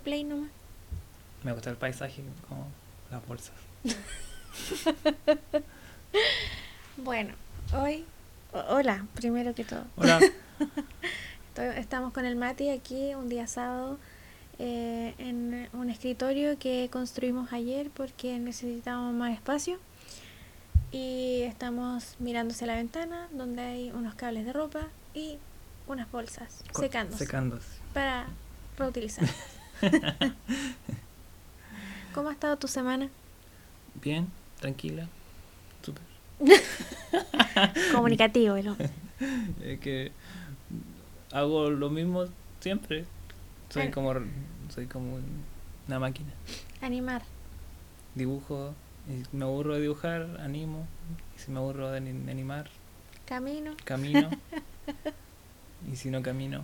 play nomás. Me gusta el paisaje, como las bolsas. Bueno, hoy. hola, primero que todo. Hola. Estamos con el Mati aquí un día sábado eh, en un escritorio que construimos ayer porque necesitábamos más espacio. Y estamos mirándose la ventana donde hay unos cables de ropa y unas bolsas secándose Secándose. para reutilizar. ¿Cómo ha estado tu semana? Bien, tranquila. Súper. Comunicativo, el hombre. Es que hago lo mismo siempre. Soy Bueno. como soy como una máquina. Animar. Dibujo, y si me aburro de dibujar, animo. Y si me aburro de animar, Camino. camino. y si no camino,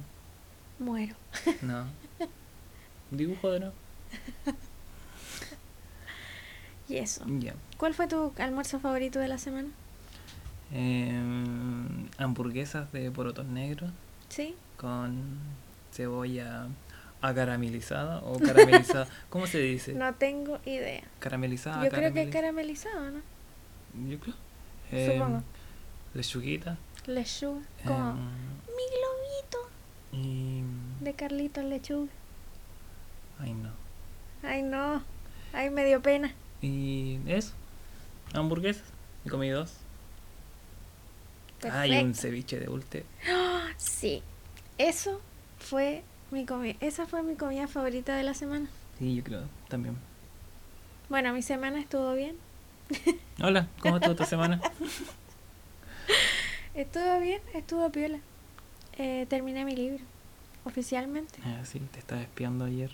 Muero. no. Dibujo de nuevo. Y eso. ¿Cuál fue tu almuerzo favorito de la semana? Em, hamburguesas de porotos negros ¿Sí? con cebolla acaramelizada o caramelizada. ¿Cómo se dice? No tengo idea. Caramelizada. Yo creo que es carameliza- caramelizado, ¿no? Yo creo. Supongo. Em, lechuguita. Lechuga. Como em, mi globito y. de Carlitos Lechuga. Ay, no. Ay, no. Ay, me dio pena. Y eso. Hamburguesas. Y comí dos. Perfecto. Ay, un ceviche de ulte. Sí. Eso fue mi comida. Esa fue mi comida favorita de la semana. Sí, yo creo también. Bueno, mi semana estuvo bien. Hola, ¿cómo estuvo tu semana? Estuvo bien, estuvo piola. Eh, terminé mi libro. Oficialmente. Ah, sí, te estaba espiando ayer.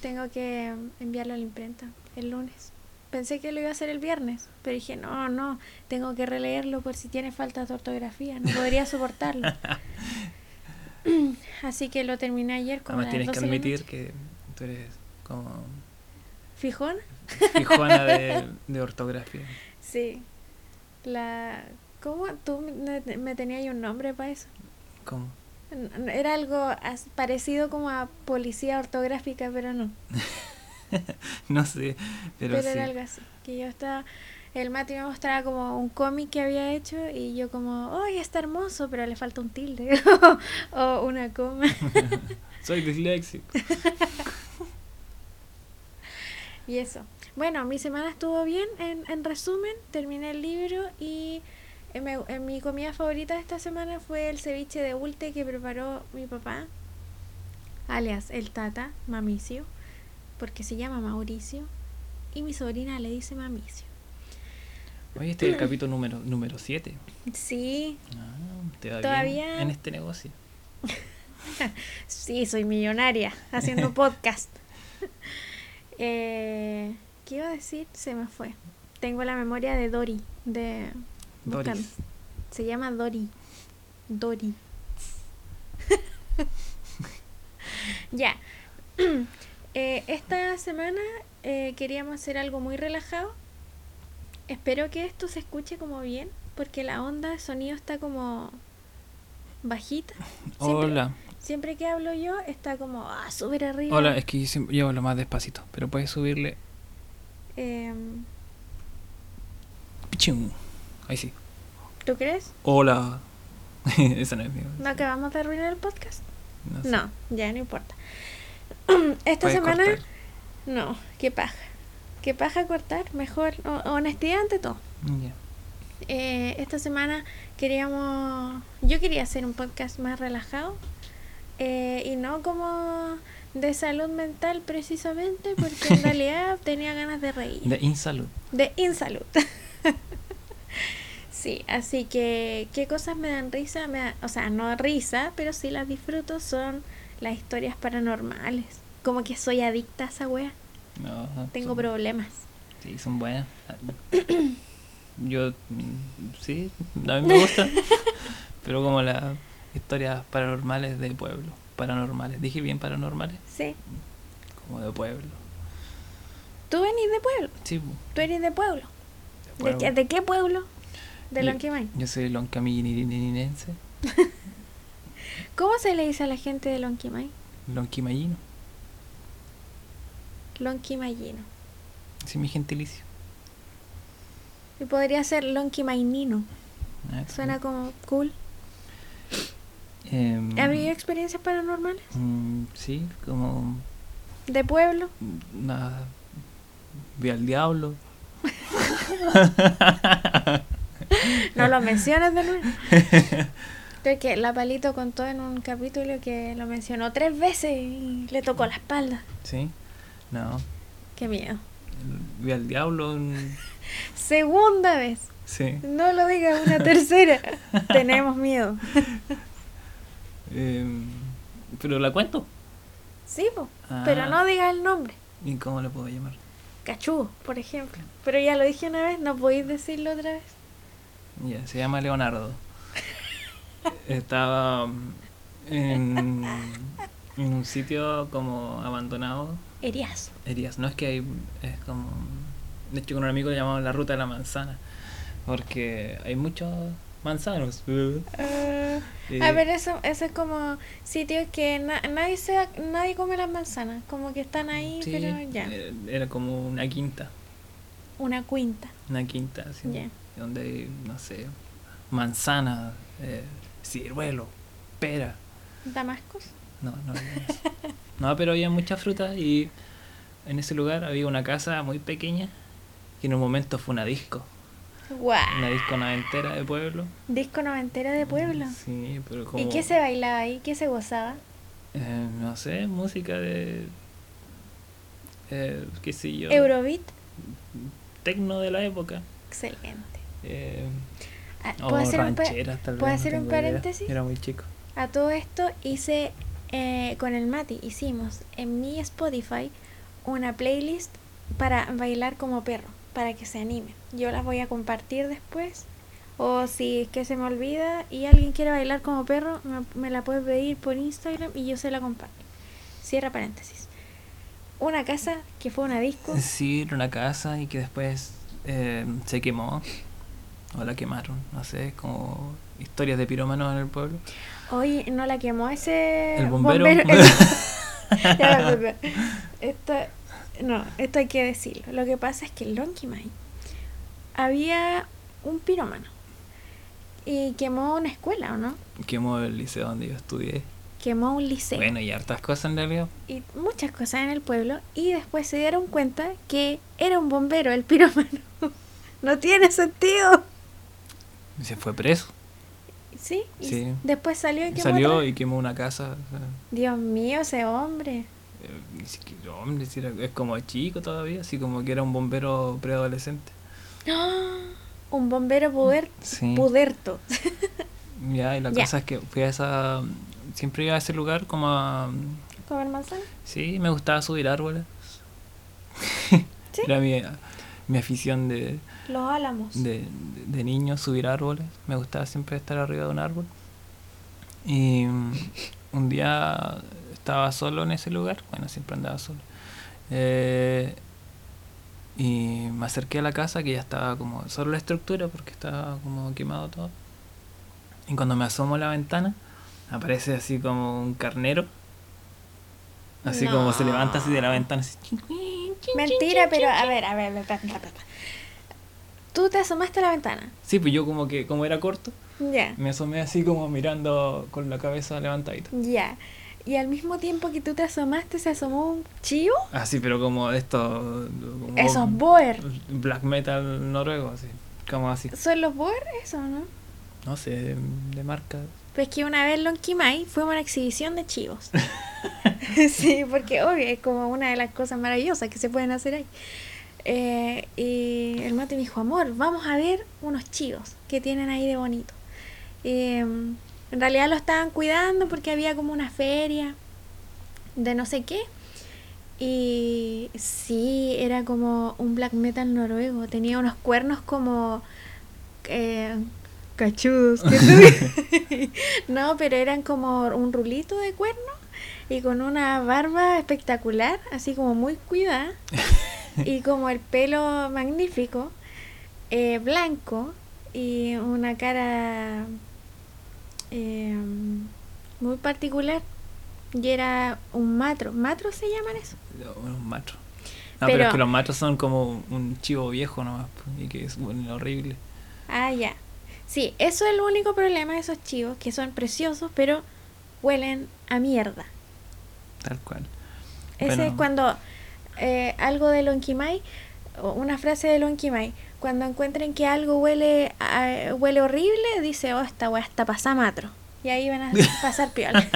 Tengo que enviarlo a la imprenta el lunes. Pensé que lo iba a hacer el viernes, pero dije, no, no, tengo que releerlo por si tiene faltas de ortografía, no podría soportarlo. Así que lo terminé ayer como Además tienes que 12 de la admitir que tú eres como ¿Fijón? fijona de, de ortografía. Sí. La... ¿Cómo? ¿Tú me, me tenías un nombre para eso? ¿Cómo? Era algo parecido como a policía ortográfica, pero no. No sé, pero, Pero, sí. era algo así. Que yo estaba. El Mati me mostraba como un cómic que había hecho y yo, como, ¡ay, está hermoso! Pero le falta un tilde o una coma. Soy disléxico. y eso. Bueno, mi semana estuvo bien. En, en resumen, terminé el libro y en mi, en mi comida favorita de esta semana fue el ceviche de ulte que preparó mi papá, alias el tata, Mamicio, porque se llama Mauricio. Y mi sobrina le dice Mamicio. Oye, este es el capítulo número número 7. Sí, te va bien Todavía- en este negocio. Sí, soy millonaria haciendo podcast. eh, ¿Qué iba a decir? Se me fue. Tengo la memoria de Dory. De buscan. Doris. Se llama Dory. Dory. ya. Eh, esta semana eh, queríamos hacer algo muy relajado. Espero que esto se escuche como bien, porque la onda de sonido está como bajita. Siempre- Hola. Siempre que hablo yo está como ah, súper arriba. Hola, es que yo yo hablo más despacito, pero puedes subirle. Pichum. Ahí sí. ¿Tú crees? Hola. Esa no es mío. ¿No acabamos de arruinar el podcast? No, sé. No, ya no importa. Esta semana... cortar. No, qué paja. Qué paja cortar, mejor. ho- honestidad ante todo. Eh, esta semana queríamos... Yo quería hacer un podcast más relajado. eh, y no como de salud mental precisamente, porque en realidad tenía ganas de reír. De Insalud. De Insalud. sí, así que qué cosas me dan risa, me da- o sea, no risa, pero sí las disfruto, son las historias paranormales. Como que soy adicta a esa wea, No, tengo son- problemas. Sí, son buenas. Yo, mm, sí, a mí me gusta. pero como las historias paranormales de pueblo. Paranormales. Dije bien paranormales. Sí. Como de pueblo. ¿Tú venís de pueblo? Sí, ¿Tú eres de pueblo? de ¿De, pueblo. qué, de qué pueblo? De Lonquimay. Yo soy loncamininense. ¿Cómo se le dice a la gente de Lonquimay? Lonquimayino. Lonquimallino. Sí, mi gentilicio. Y podría ser Lonquimainino. Ah, Suena como cool. em, ¿Ha habido experiencias paranormales? mm, sí, como. ¿De pueblo? Nada. Vi al diablo. No lo menciones de nuevo. Creo que la Palito contó en un capítulo que lo mencionó tres veces y le tocó la espalda. Sí. No. Qué miedo. Vi al diablo. en- Segunda vez. Sí. No lo digas una tercera. Tenemos miedo. Em, pero la cuento. Sí, po. Pero Ah. no digas el nombre. ¿Y cómo le puedo llamar? Cachudo, por ejemplo. Pero ya lo dije una vez, no podéis decirlo otra vez. Ya, se llama Leonardo. Estaba mm, en, en un sitio como abandonado. Eriazo. Heridas, no es que hay, es como... De hecho con un amigo le llamamos la ruta de la manzana. Porque hay muchos manzanos. Eh, Eh, a ver, eso, eso es como sitios que na- nadie se nadie come las manzanas. Como que están ahí, sí, pero ya. eh, Era como una quinta. Una quinta. Una quinta, así, Ya. Donde hay, no sé, manzana, eh, ciruelo, pera. Damascos. No, no había eso. No, pero había mucha fruta y en ese lugar había una casa muy pequeña que en un momento fue una disco. Guau. Una disco noventera de pueblo. Disco noventera de pueblo. Sí, pero como... ¿Y qué se bailaba ahí? ¿Qué se gozaba? eh, no sé, música de... Eh, qué sé yo. Eurobeat. Tecno de la época. Excelente. Eh, Ah, o ¿Puedo hacer, un, tal ¿puedo vez, no hacer un tengo idea. paréntesis? Era muy chico. A todo esto hice eh, con el Mati, hicimos en mi Spotify una playlist para bailar como perro, para que se animen. Yo las voy a compartir después. O si es que se me olvida y alguien quiere bailar como perro, me, me la puede pedir por Instagram y yo se la comparto. Cierra paréntesis. Una casa que fue una disco. Sí, era una casa y que después eh, se quemó. O la quemaron, no sé, como historias de pirómanos en el pueblo. Oye, no la quemó ese El bombero. el- ya. Esto, no, esto hay que decirlo. Lo que pasa es que en Lonquimay había un pirómano y quemó una escuela, ¿o no? Quemó el liceo donde yo estudié. Quemó un liceo Bueno, y hartas cosas en realidad. y muchas cosas en el pueblo y después se dieron cuenta que era un bombero el pirómano. no tiene sentido. Se fue preso. Sí, y Sí. después salió y quemó Salió otra. y quemó una casa. o sea, Dios mío, ese hombre. eh, hombre, es como chico todavía, así como que era un bombero preadolescente. ¡Ah! Un bombero puder, Sí. puderto. Ya, y la Ya. cosa es que fui a esa. Siempre iba a ese lugar como a. ¿Comer manzana? Sí, me gustaba subir árboles. ¿Sí? Era mi, mi afición de, Los álamos. de, de- de niño, subir árboles. Me gustaba siempre estar arriba de un árbol. Y mm, un día estaba solo en ese lugar. Bueno, siempre andaba solo. Eh, y me acerqué a la casa que ya estaba como solo la estructura porque estaba como quemado todo. Y cuando me asomo a la ventana, aparece así como un carnero. Así como se levanta así de la ventana. Así, Mentira, pero a ver, a ver, a ver, pa, pa, pa, pa. Tú te asomaste a la ventana. Sí, pues yo como que, como era corto, Ya. me asomé así como mirando con la cabeza levantadita. Ya. Y al mismo tiempo que tú te asomaste, se asomó un chivo. Así, pero como de esto. como Esos boer. Black metal noruego, así. Como así. ¿Son los boer? Eso, ¿no? No sé, de, de marca. Pues que una vez en Lonquimay fuimos a una exhibición de chivos. sí, porque obvio, es como una de las cosas maravillosas que se pueden hacer ahí. Eh, y el mate me dijo, amor, vamos a ver unos chivos que tienen ahí de bonito. Eh, en realidad lo estaban cuidando porque había como una feria de no sé qué. Y sí, era como un black metal noruego. Tenía unos cuernos como... eh, cachudos. no, pero eran como un rulito de cuernos y con una barba espectacular, así como muy cuidada. y como el pelo magnífico, eh, blanco y una cara eh, muy particular. Y era un matro. ¿Matro se llaman eso? Unos machos. No, pero, Pero- es que los machos son como un chivo viejo nomás, y que es bueno, horrible. Ah, ya. Sí, eso es el único problema de esos chivos, que son preciosos, pero huelen a mierda. Tal cual. Ese Bueno. es cuando eh, algo de Lonquimay, una frase de Lonquimay, cuando encuentren que algo huele a- huele horrible, dice, oh, esta weá está pasada matro. Y ahí van a pasar piola.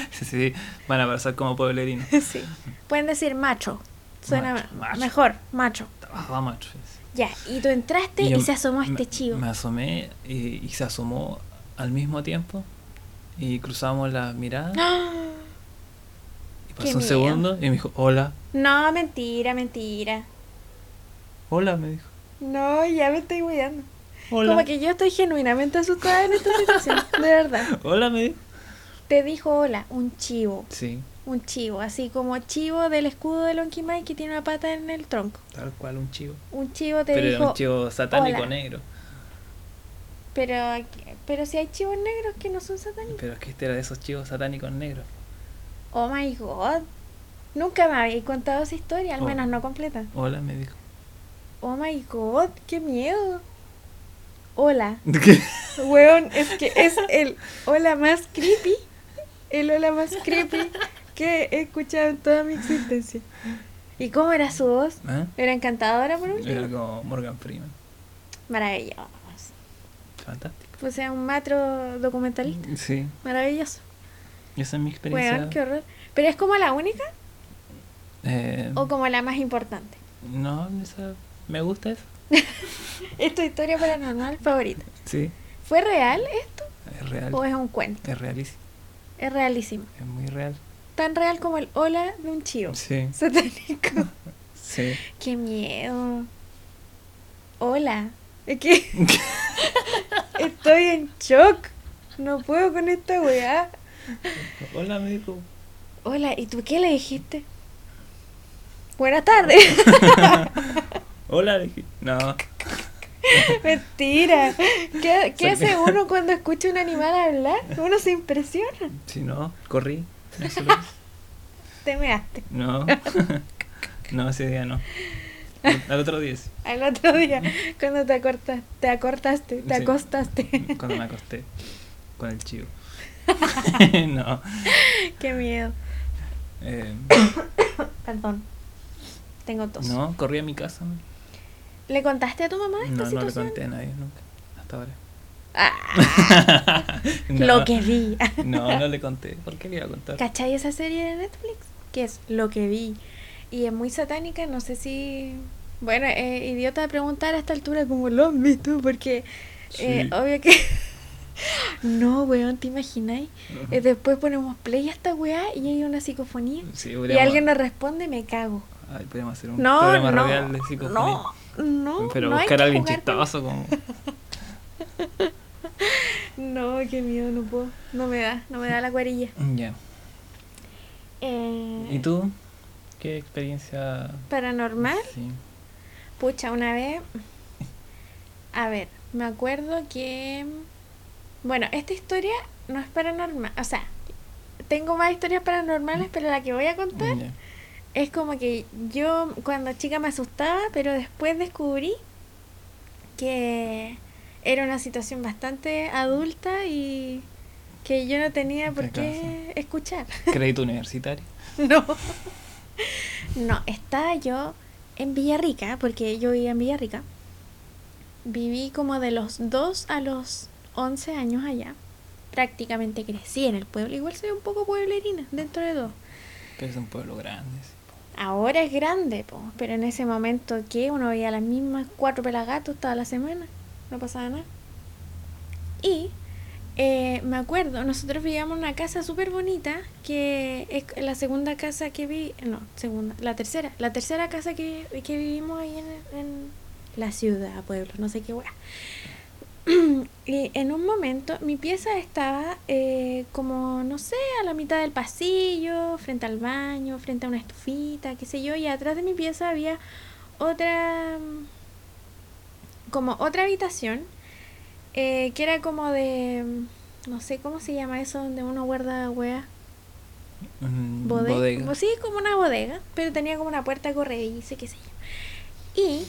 sí, sí, van a pasar como pueblerinos. sí. Pueden decir macho. Suena Macho, macho. mejor. macho. Trabajaba macho. Ya, y tú entraste y, yo se asomó este chivo. Me asomé y, y se asomó al mismo tiempo y cruzamos la mirada ¡Ah! y pasó un segundo y me dijo, hola, No, mentira, mentira. hola, me dijo. No, ya me estoy cuidando. Hola. Como que yo estoy genuinamente asustada en esta situación, de verdad. Hola, me dijo. Te dijo hola, un chivo. Sí, Un chivo, así como chivo del escudo de Lonquimay que tiene una pata en el tronco. tal cual, un chivo. Un chivo te Pero era dijo, un chivo satánico "Hola". negro. pero, pero si hay chivos negros que no son satánicos. Pero es que este era de esos chivos satánicos negros. Oh my god. Nunca me habéis contado esa historia, al Oh. menos no completa. Hola, me dijo. Oh my god, qué miedo. Hola. ¿Qué? Weón, es que es el hola más creepy. El hola más creepy que he escuchado en toda mi existencia. ¿Y cómo era su voz? ¿Ah? Era encantadora por último. Era como Morgan Freeman. Maravilloso. Fantástico. Pues sea un matro documentalista. Sí, Maravilloso. Esa es mi experiencia. Weón, qué horror. ¿Pero es como la única Eh, o como la más importante? No, esa, me gusta eso. ¿Es tu historia paranormal favorita? Sí, ¿Fue real esto es real. o es un cuento? Es realísimo. Es realísimo. Es muy real. Tan real como el hola de un chivo. Sí, Satánico. sí. Qué miedo. Hola. Es que estoy en shock. No puedo con esta weá. Hola, me dijo. Hola, ¿y tú qué le dijiste? Buenas tardes. Hola, dije. No, Mentira. ¿Qué, hace uno cuando escucha un animal hablar? Uno se impresiona. si no, corrí. Eso lo hice. Te measte. No, no, ese día no. Al otro día sí, Al otro día, cuando te acortaste, te acortaste, te Sí. acostaste. cuando me acosté con el chivo. no. Qué miedo. eh, Perdón. Tengo tos. no, corrí a mi casa. ¿Le contaste a tu mamá esta No, no le conté a nadie nunca. Hasta ahora. Ah, No, Lo que vi. No, no le conté. ¿Por qué le iba a contar? ¿Cachai esa serie de Netflix? Que es Lo que vi. Y es muy satánica, no sé si... Bueno, eh, idiota de preguntar a esta altura como lo han visto, porque eh, obvio que... no, weón, ¿te imagináis? Eh, después ponemos play a esta weá y hay una psicofonía. Sí, Y alguien nos responde, me cago. Ay, podríamos hacer un No, programa no, radial de psicofonía. no, no. Pero no buscar a alguien jugar con- chistoso como... No, qué miedo, no puedo. No me da, no me da la cuarilla. Ya. Eh, ¿Y tú? ¿Qué experiencia? Paranormal. Sí. Pucha, una vez. A ver, me acuerdo que. Bueno, esta historia no es paranormal. O sea, tengo más historias paranormales, pero la que voy a contar es como que yo cuando chica me asustaba, pero después descubrí que era una situación bastante adulta y que yo no tenía por qué escuchar. Crédito universitario. No. No, estaba yo en Villarrica, porque yo vivía en Villarrica. Viví como de los 2 a los 11 años allá. Prácticamente crecí en el pueblo. Igual soy un poco pueblerina, dentro de todo. Pero es un pueblo grande. sí. Ahora es grande, po, pero en ese momento que uno veía las mismas cuatro pelagatos toda la semana. No pasaba nada. Y eh, me acuerdo, nosotros vivíamos en una casa súper bonita, que es la segunda casa que vi, no, segunda, la tercera, la tercera casa que, que vivimos ahí en, en la ciudad, pueblo, no sé qué hueá. Y en un momento mi pieza estaba eh, como, no sé, a la mitad del pasillo, frente al baño, frente a una estufita, qué sé yo, y atrás de mi pieza había otra, mm, como otra habitación, eh, que era como de, mm, no sé cómo se llama eso, donde uno guarda weá. Mm, Bode- bodega. como- sí, como una bodega, pero tenía como una puerta corrediza, y qué sé yo. Y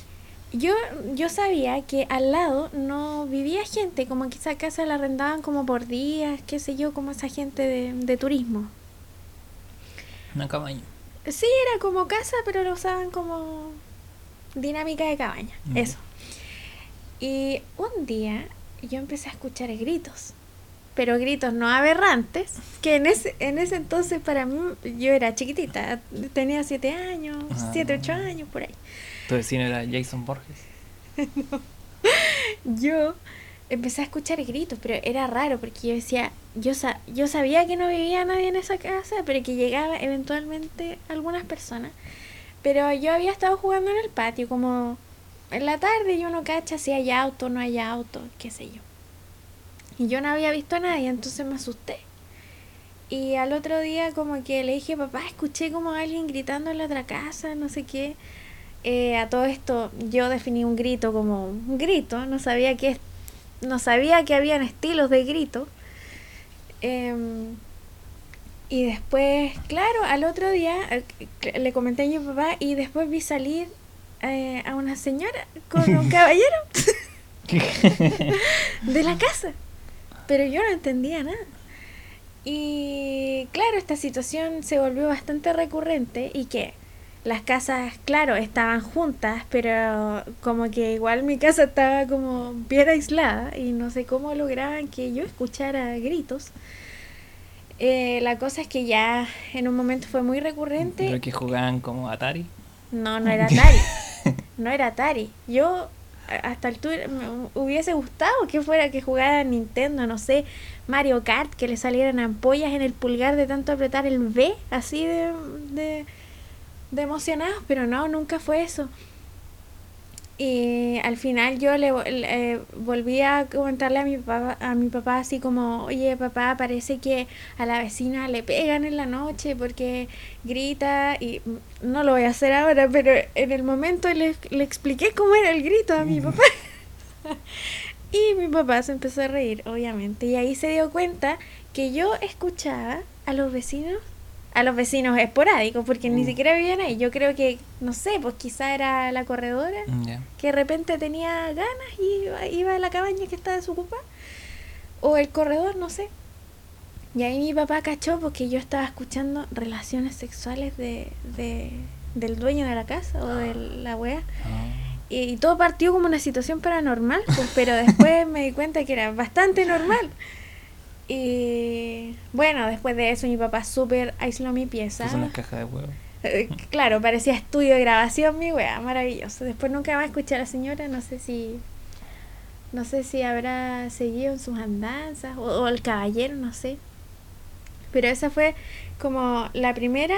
yo, yo sabía que al lado no vivía gente, como que esa casa la arrendaban como por días, qué sé yo, como esa gente de, de turismo. Una cabaña. Sí, era como casa, pero lo usaban como dinámica de cabaña, Mm. eso. Y un día yo empecé a escuchar gritos, pero gritos no aberrantes, que en ese, en ese entonces para mí yo era chiquitita, tenía siete años, Ah. siete, ocho años por ahí. Tu vecino era Jason Borges. Yo empecé a escuchar gritos, pero era raro porque yo decía, yo, sa- yo sabía que no vivía nadie en esa casa, pero que llegaba eventualmente algunas personas. Pero yo había estado jugando en el patio como en la tarde y uno cacha si hay auto, no hay auto, qué sé yo. Y yo no había visto a nadie, entonces me asusté. Y al otro día como que le dije, papá, escuché como alguien gritando en la otra casa, no sé qué. Eh, a todo esto yo definí un grito como un grito, no sabía que no sabía que habían estilos de grito. Em, y después, claro, al otro día eh, le comenté a mi papá y después vi salir eh, a una señora con un caballero de la casa. Pero yo no entendía nada. Y claro, esta situación se volvió bastante recurrente y que las casas, claro, estaban juntas, pero como que igual mi casa estaba como bien aislada y no sé cómo lograban que yo escuchara gritos. Eh, la cosa es que ya en un momento fue muy recurrente. Creo que jugaban como Atari. No, no era Atari. No era Atari. Yo hasta el tour me hubiese gustado que fuera que jugara Nintendo, no sé, Mario Kart, que le salieran ampollas en el pulgar de tanto apretar el B, así de, de, de emocionados, pero no, nunca fue eso. Y al final yo le, le- eh, volví a comentarle a mi papá, a mi papá así como, oye papá, parece que a la vecina le pegan en la noche porque grita y no lo voy a hacer ahora, pero en el momento le, le expliqué cómo era el grito a mi papá. y mi papá se empezó a reír, obviamente, y ahí se dio cuenta que yo escuchaba a los vecinos, a los vecinos esporádicos, porque ni Mm. siquiera vivían ahí. Yo creo que, no sé, pues quizá era la corredora Mm, que de repente tenía ganas y iba, iba a la cabaña que estaba desocupada. O el corredor, no sé. Y ahí mi papá cachó porque yo estaba escuchando relaciones sexuales de, de- del dueño de la casa o de la wea. Ah. Y, y todo partió como una situación paranormal, pues, pero después me di cuenta que era bastante normal. Y bueno, después de eso mi papá súper aisló mi pieza. Puso una caja de huevos. Eh, Claro, parecía estudio de grabación, mi wea, maravilloso. Después nunca más escuché a la señora, no sé si. No sé si habrá seguido en sus andanzas, o, o el caballero, no sé. Pero esa fue como la primera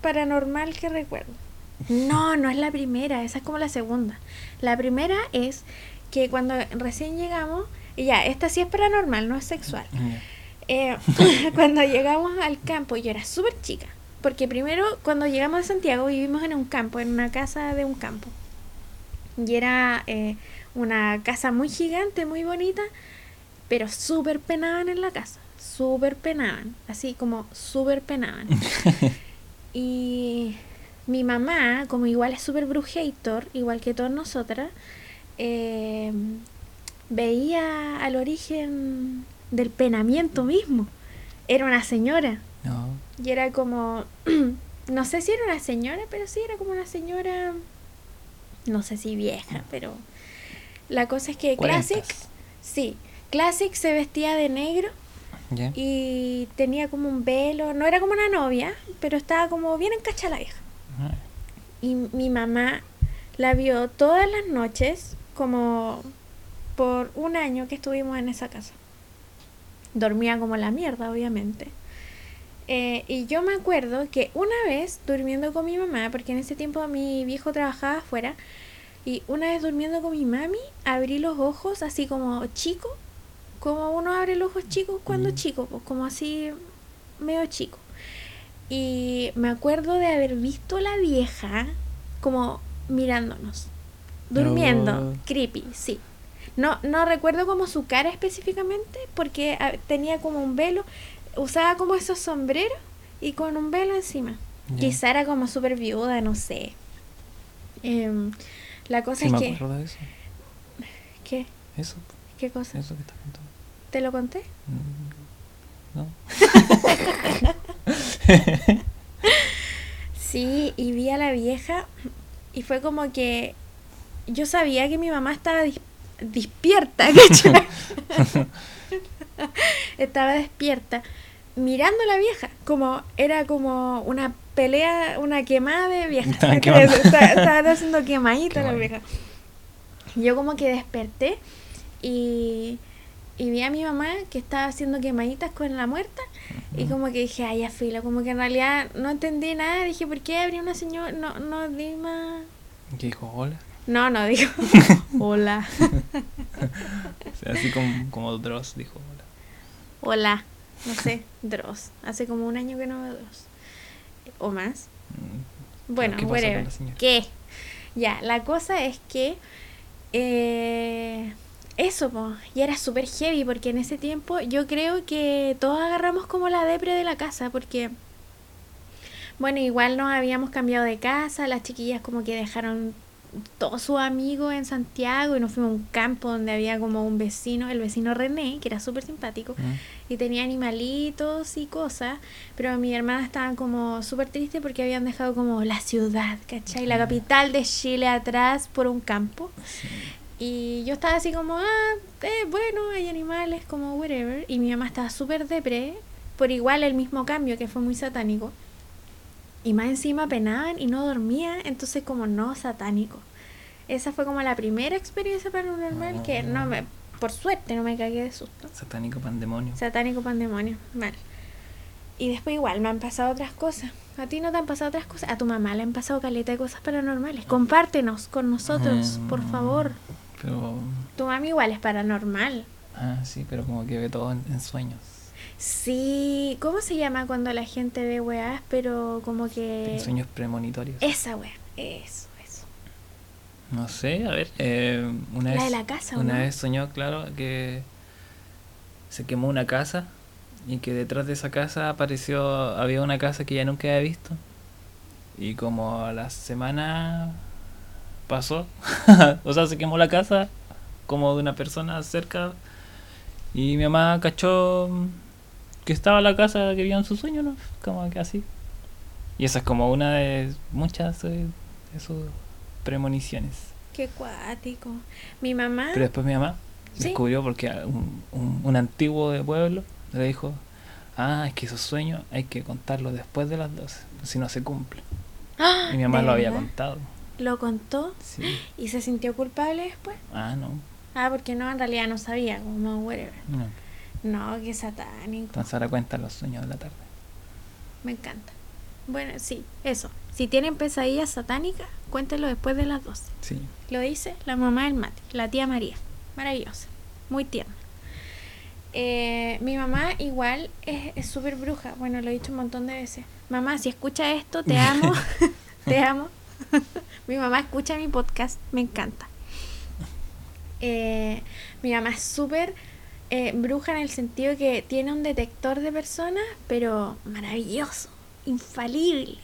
paranormal que recuerdo. No, no es la primera, esa es como la segunda. La primera es que cuando recién llegamos, y ya, esta sí es paranormal, no es sexual. Eh, cuando llegamos al campo, yo era súper chica. Porque primero, cuando llegamos a Santiago, vivimos en un campo, en una casa de un campo. Y era eh, una casa muy gigante, muy bonita, pero súper penaban en la casa. Súper penaban. Así como súper penaban. y mi mamá, como igual es súper brujator, igual que todas nosotras, eh, veía al origen del penamiento mismo. Era una señora. No. Y era como, no sé si era una señora, pero sí era como una señora, no sé si vieja, pero la cosa es que Classic, sí, Classic se vestía de negro y tenía como un velo, no era como una novia, pero estaba como bien encacha la vieja. Y mi mamá la vio todas las noches, como por un año que estuvimos en esa casa. Dormía como la mierda, obviamente. Eh, y yo me acuerdo que una vez durmiendo con mi mamá, porque en ese tiempo mi viejo trabajaba afuera, y una vez durmiendo con mi mami, abrí los ojos así como chico, como uno abre los ojos chicos cuando Mm. chico, pues como así medio chico. Y me acuerdo de haber visto a la vieja como mirándonos, durmiendo, creepy, sí. No, no recuerdo como su cara específicamente, porque ah, tenía como un velo, usaba como esos sombreros y con un velo encima. Ya. Quizá era como súper viuda, no sé. Em, la cosa Sí, es me que... acuerdo de eso. ¿Qué? Eso, ¿Qué cosa? eso que estás contando. ¿Te lo conté? Mm, No. Sí, y vi a la vieja y fue como que yo sabía que mi mamá estaba dis- despierta, estaba despierta mirando a la vieja, como era como una pelea, una quemada de viejas. Estaban quemando. Esta- Estaban haciendo quemadita Qué la vieja. Yo como que desperté y, y vi a mi mamá que estaba haciendo quemaditas con la muerta y como que dije, ay, ya filo, como que en realidad no entendí nada, dije, ¿por qué habría una señora? No, no di más... ¿Qué dijo? Hola. No, no digo, hola, O sea, así como, como Dross dijo hola. hola, no sé, Dross, hace como un año que no veo Dross, o más. Mm, Bueno. ¿Qué? Ya, la cosa es que eh, eso, po, y era súper heavy porque en ese tiempo yo creo que todos agarramos como la depre de la casa porque, bueno, igual nos habíamos cambiado de casa, las chiquillas como que dejaron todos sus amigos en Santiago y nos fuimos a un campo donde había como un vecino, el vecino René, que era súper simpático Mm, y tenía animalitos y cosas, pero mi hermana estaba como súper triste porque habían dejado como la ciudad, ¿cachai? La Ah. capital de Chile atrás por un campo. sí. Y yo estaba así como, ah, eh, bueno, hay animales, como whatever. Y mi mamá estaba súper depre, por igual el mismo cambio que fue muy satánico. Y más encima penaban y no dormía, entonces como no satánico. Esa fue como la primera experiencia paranormal que no me, por suerte no me cagué de susto. Satánico pandemonio. Satánico pandemonio, mal. Y después igual me han pasado otras cosas. ¿A ti no te han pasado otras cosas? A tu mamá le han pasado caleta de cosas paranormales. Compártenos con nosotros, por Mm, favor. Pero. Tu mami igual es paranormal. Ah, sí, pero como que ve todo en, en sueños. Sí, ¿cómo se llama cuando la gente ve weás, pero como que... Sueños premonitorios. Esa wea, eso, eso. No sé, a ver. eh, una La vez, de la casa, ¿o Una no? vez soñó, claro, que se quemó una casa y que detrás de esa casa apareció, había una casa que ya nunca había visto. Y como a la semana pasó, o sea, se quemó la casa como de una persona cerca y mi mamá cachó que estaba la casa que vio en su sueño, ¿no? Como que así. Y esa es como una de muchas de sus premoniciones. Qué cuático. Mi mamá... Pero después mi mamá Sí. descubrió porque un, un, un antiguo de pueblo le dijo, ah, es que esos sueños hay que contarlos después de las 12, si no se cumple. ¡Ah! Y mi mamá ¿De lo había verdad? contado. ¿Lo contó? Sí. ¿Y se sintió culpable después? Ah, no. Ah, porque no, en realidad no sabía, como whatever. no. No, qué satánico. Entonces ahora cuenta los sueños de la tarde. Me encanta. Bueno, sí, eso. Si tienen pesadillas satánicas, cuéntenlo después de las 12. Sí. Lo dice la mamá del mate, la tía María. Maravillosa. Muy tierna. Eh, mi mamá igual es es súper bruja. Bueno, lo he dicho un montón de veces. Mamá, si escucha esto, te amo. te amo. mi mamá escucha mi podcast. Me encanta. Eh, mi mamá es súper eh, bruja en el sentido que tiene un detector de personas, pero maravilloso, infalible.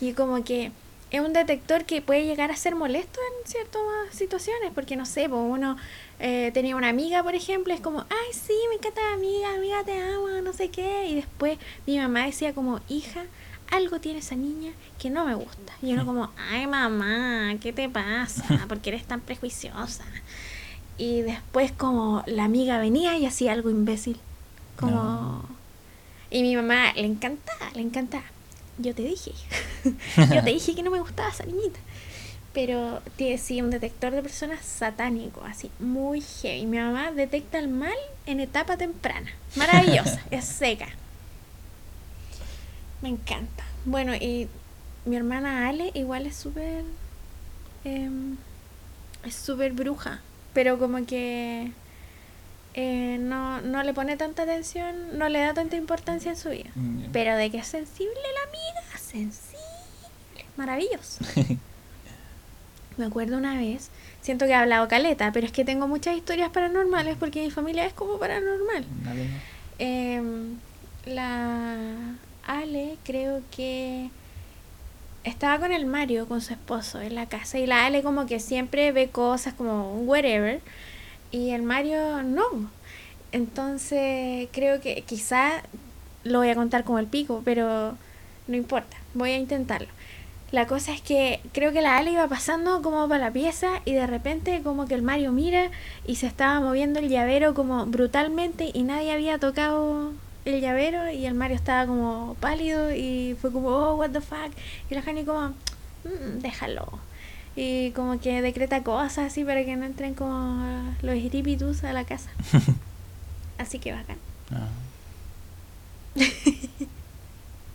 Y como que es un detector que puede llegar a ser molesto en ciertas situaciones, porque no sé, pues uno eh, tenía una amiga, por ejemplo, es como, ay, sí, me encanta amiga, amiga, te amo, no sé qué. Y después mi mamá decía como, hija, algo tiene esa niña que no me gusta. Y uno como, ay, mamá, ¿qué te pasa? ¿Por qué eres tan prejuiciosa? Y después como la amiga venía y hacía algo imbécil. Como... No. Y mi mamá le encantaba, le encantaba. Yo te dije, yo te dije que no me gustaba esa niñita. Pero tiene sí un detector de personas satánico, así, muy heavy. Mi mamá detecta el mal en etapa temprana. Maravillosa, es seca. Me encanta. Bueno, y mi hermana Ale igual es súper... em, es súper bruja. Pero como que... eh, no, no le pone tanta atención, no le da tanta importancia en su vida. Mm, Pero de que es sensible la amiga, sensible. Maravilloso. Me acuerdo una vez, siento que he hablado caleta, pero es que tengo muchas historias paranormales porque mi familia es como paranormal. Em, la, Ale creo que estaba con el Mario, con su esposo, en la casa. Y la Ale como que siempre ve cosas como whatever. Y el Mario no. Entonces creo que quizá lo voy a contar como el pico, pero no importa, voy a intentarlo. La cosa es que creo que la Ale iba pasando como para la pieza y de repente como que el Mario mira y se estaba moviendo el llavero como brutalmente y nadie había tocado el llavero y el Mario estaba como pálido y fue como, oh, what the fuck. Y la Jani como, "Mm, déjalo. Y como que decreta cosas así para que no entren como los espíritus a la casa. Así que bacán. Ah,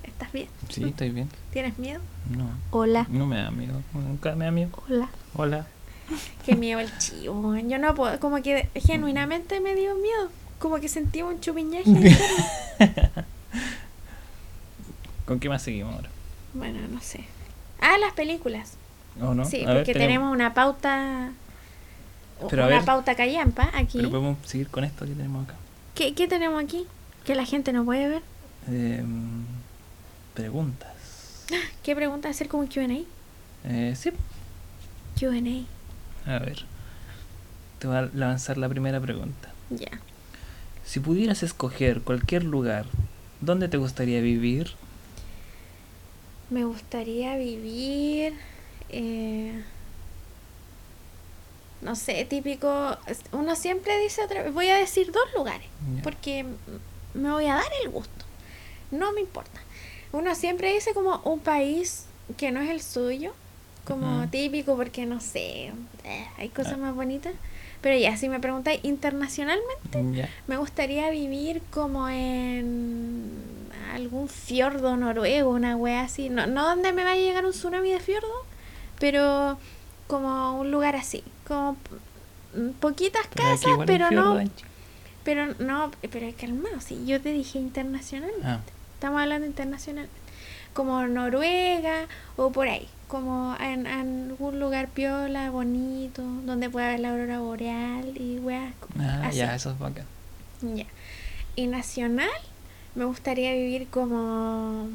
¿Estás bien? sí, estoy bien. ¿Tienes miedo? No, Hola. no me da miedo. Nunca me da miedo. Hola. Hola. Qué miedo el chivo. Yo no puedo, como que genuinamente me dio miedo. Como que sentí un chupiñaje. ¿Con qué más seguimos ahora? bueno, no sé. Ah, las películas. ¿O no? Sí, A ver, porque tenemos una pauta. Pero una ver. pauta callampa aquí. Pero podemos seguir con esto que tenemos acá. ¿Qué, ¿Qué tenemos aquí? Que la gente no puede ver. Em, preguntas. ¿Qué pregunta hacer como QA? Eh, sí. QA. A ver. Te voy a lanzar la primera pregunta. Ya. Si pudieras escoger cualquier lugar, ¿dónde te gustaría vivir? Me gustaría vivir. eh, no sé, típico. Uno siempre dice otra vez. Voy a decir dos lugares. Porque me voy a dar el gusto. No me importa. Uno siempre dice como un país que no es el suyo. Como típico, porque no sé. eh, hay cosas Ah. más bonitas. Pero ya, si me preguntáis internacionalmente. Me gustaría vivir como en algún fiordo noruego, una wea así. No, no donde me vaya a llegar un tsunami de fiordo, pero como un lugar así. Como poquitas Pero casas, pero no, pero no, pero calmado, sí. Yo te dije internacional. Ah, Estamos hablando internacional. Como Noruega o por ahí. Como en, en algún lugar piola, bonito, donde pueda ver la aurora boreal y weas. ah, ya, eso es bacán. Ya. Y nacional, me gustaría vivir como.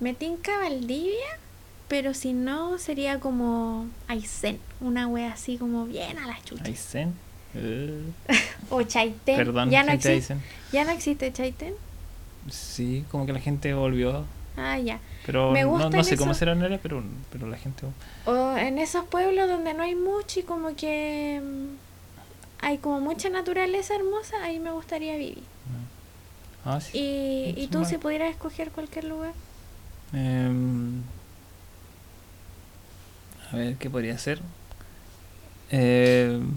Me tinca Valdivia, pero si no, sería como Aysén. Una wea así como bien a la chucha. Aysén. O Chaitén. perdón, ya, no existe, Aysén. ya no existe Chaitén. Sí, como que la gente volvió. Ah, ya. Pero Me no, gustan no sé cómo será en área, pero, pero la gente. O en esos pueblos donde no hay mucho y como que mm, hay como mucha naturaleza hermosa, ahí me gustaría vivir. Ah, sí. Y, y tú si pudieras escoger cualquier lugar. Em, a ver, ¿qué podría ser? Em,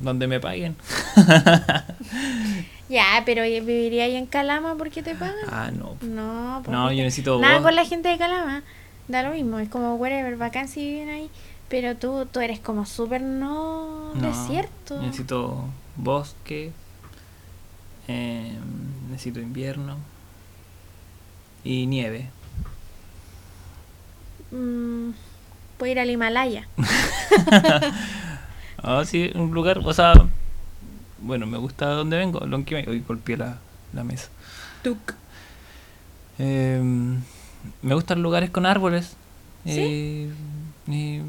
donde me paguen. Ya, pero ¿y ¿viviría ahí en Calama porque te pagan? Ah, no. No, yo necesito Nada voz. con la gente de Calama. Da lo mismo, es como whatever, bacán si viven ahí. Pero tú, tú eres como súper no, No, desierto. Necesito bosque. em, necesito invierno. Y nieve. Mm, puedo ir al Himalaya. Ah, sí, un lugar, o sea, bueno, me gusta donde vengo, Lonquimay. Hoy golpeé la, la mesa. Em, me gustan lugares con árboles. ¿Sí? Y, y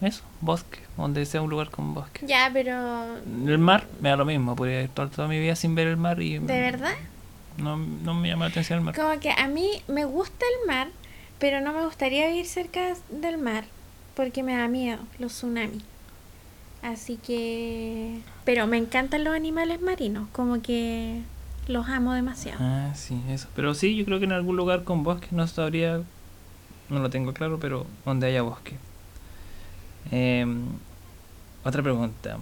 eso, bosque, donde sea un lugar con bosque. Ya, pero El mar me da lo mismo, podría ir toda, toda mi vida sin ver el mar y ¿de verdad? no, no me llama la atención el mar. Como que a mí me gusta el mar, pero no me gustaría vivir cerca del mar porque me da miedo los tsunamis. Así que... Pero me encantan los animales marinos, como que los amo demasiado. Ah, sí, eso. Pero sí, yo creo que en algún lugar con bosque, no sabría, no lo tengo claro, pero donde haya bosque. Em, otra pregunta.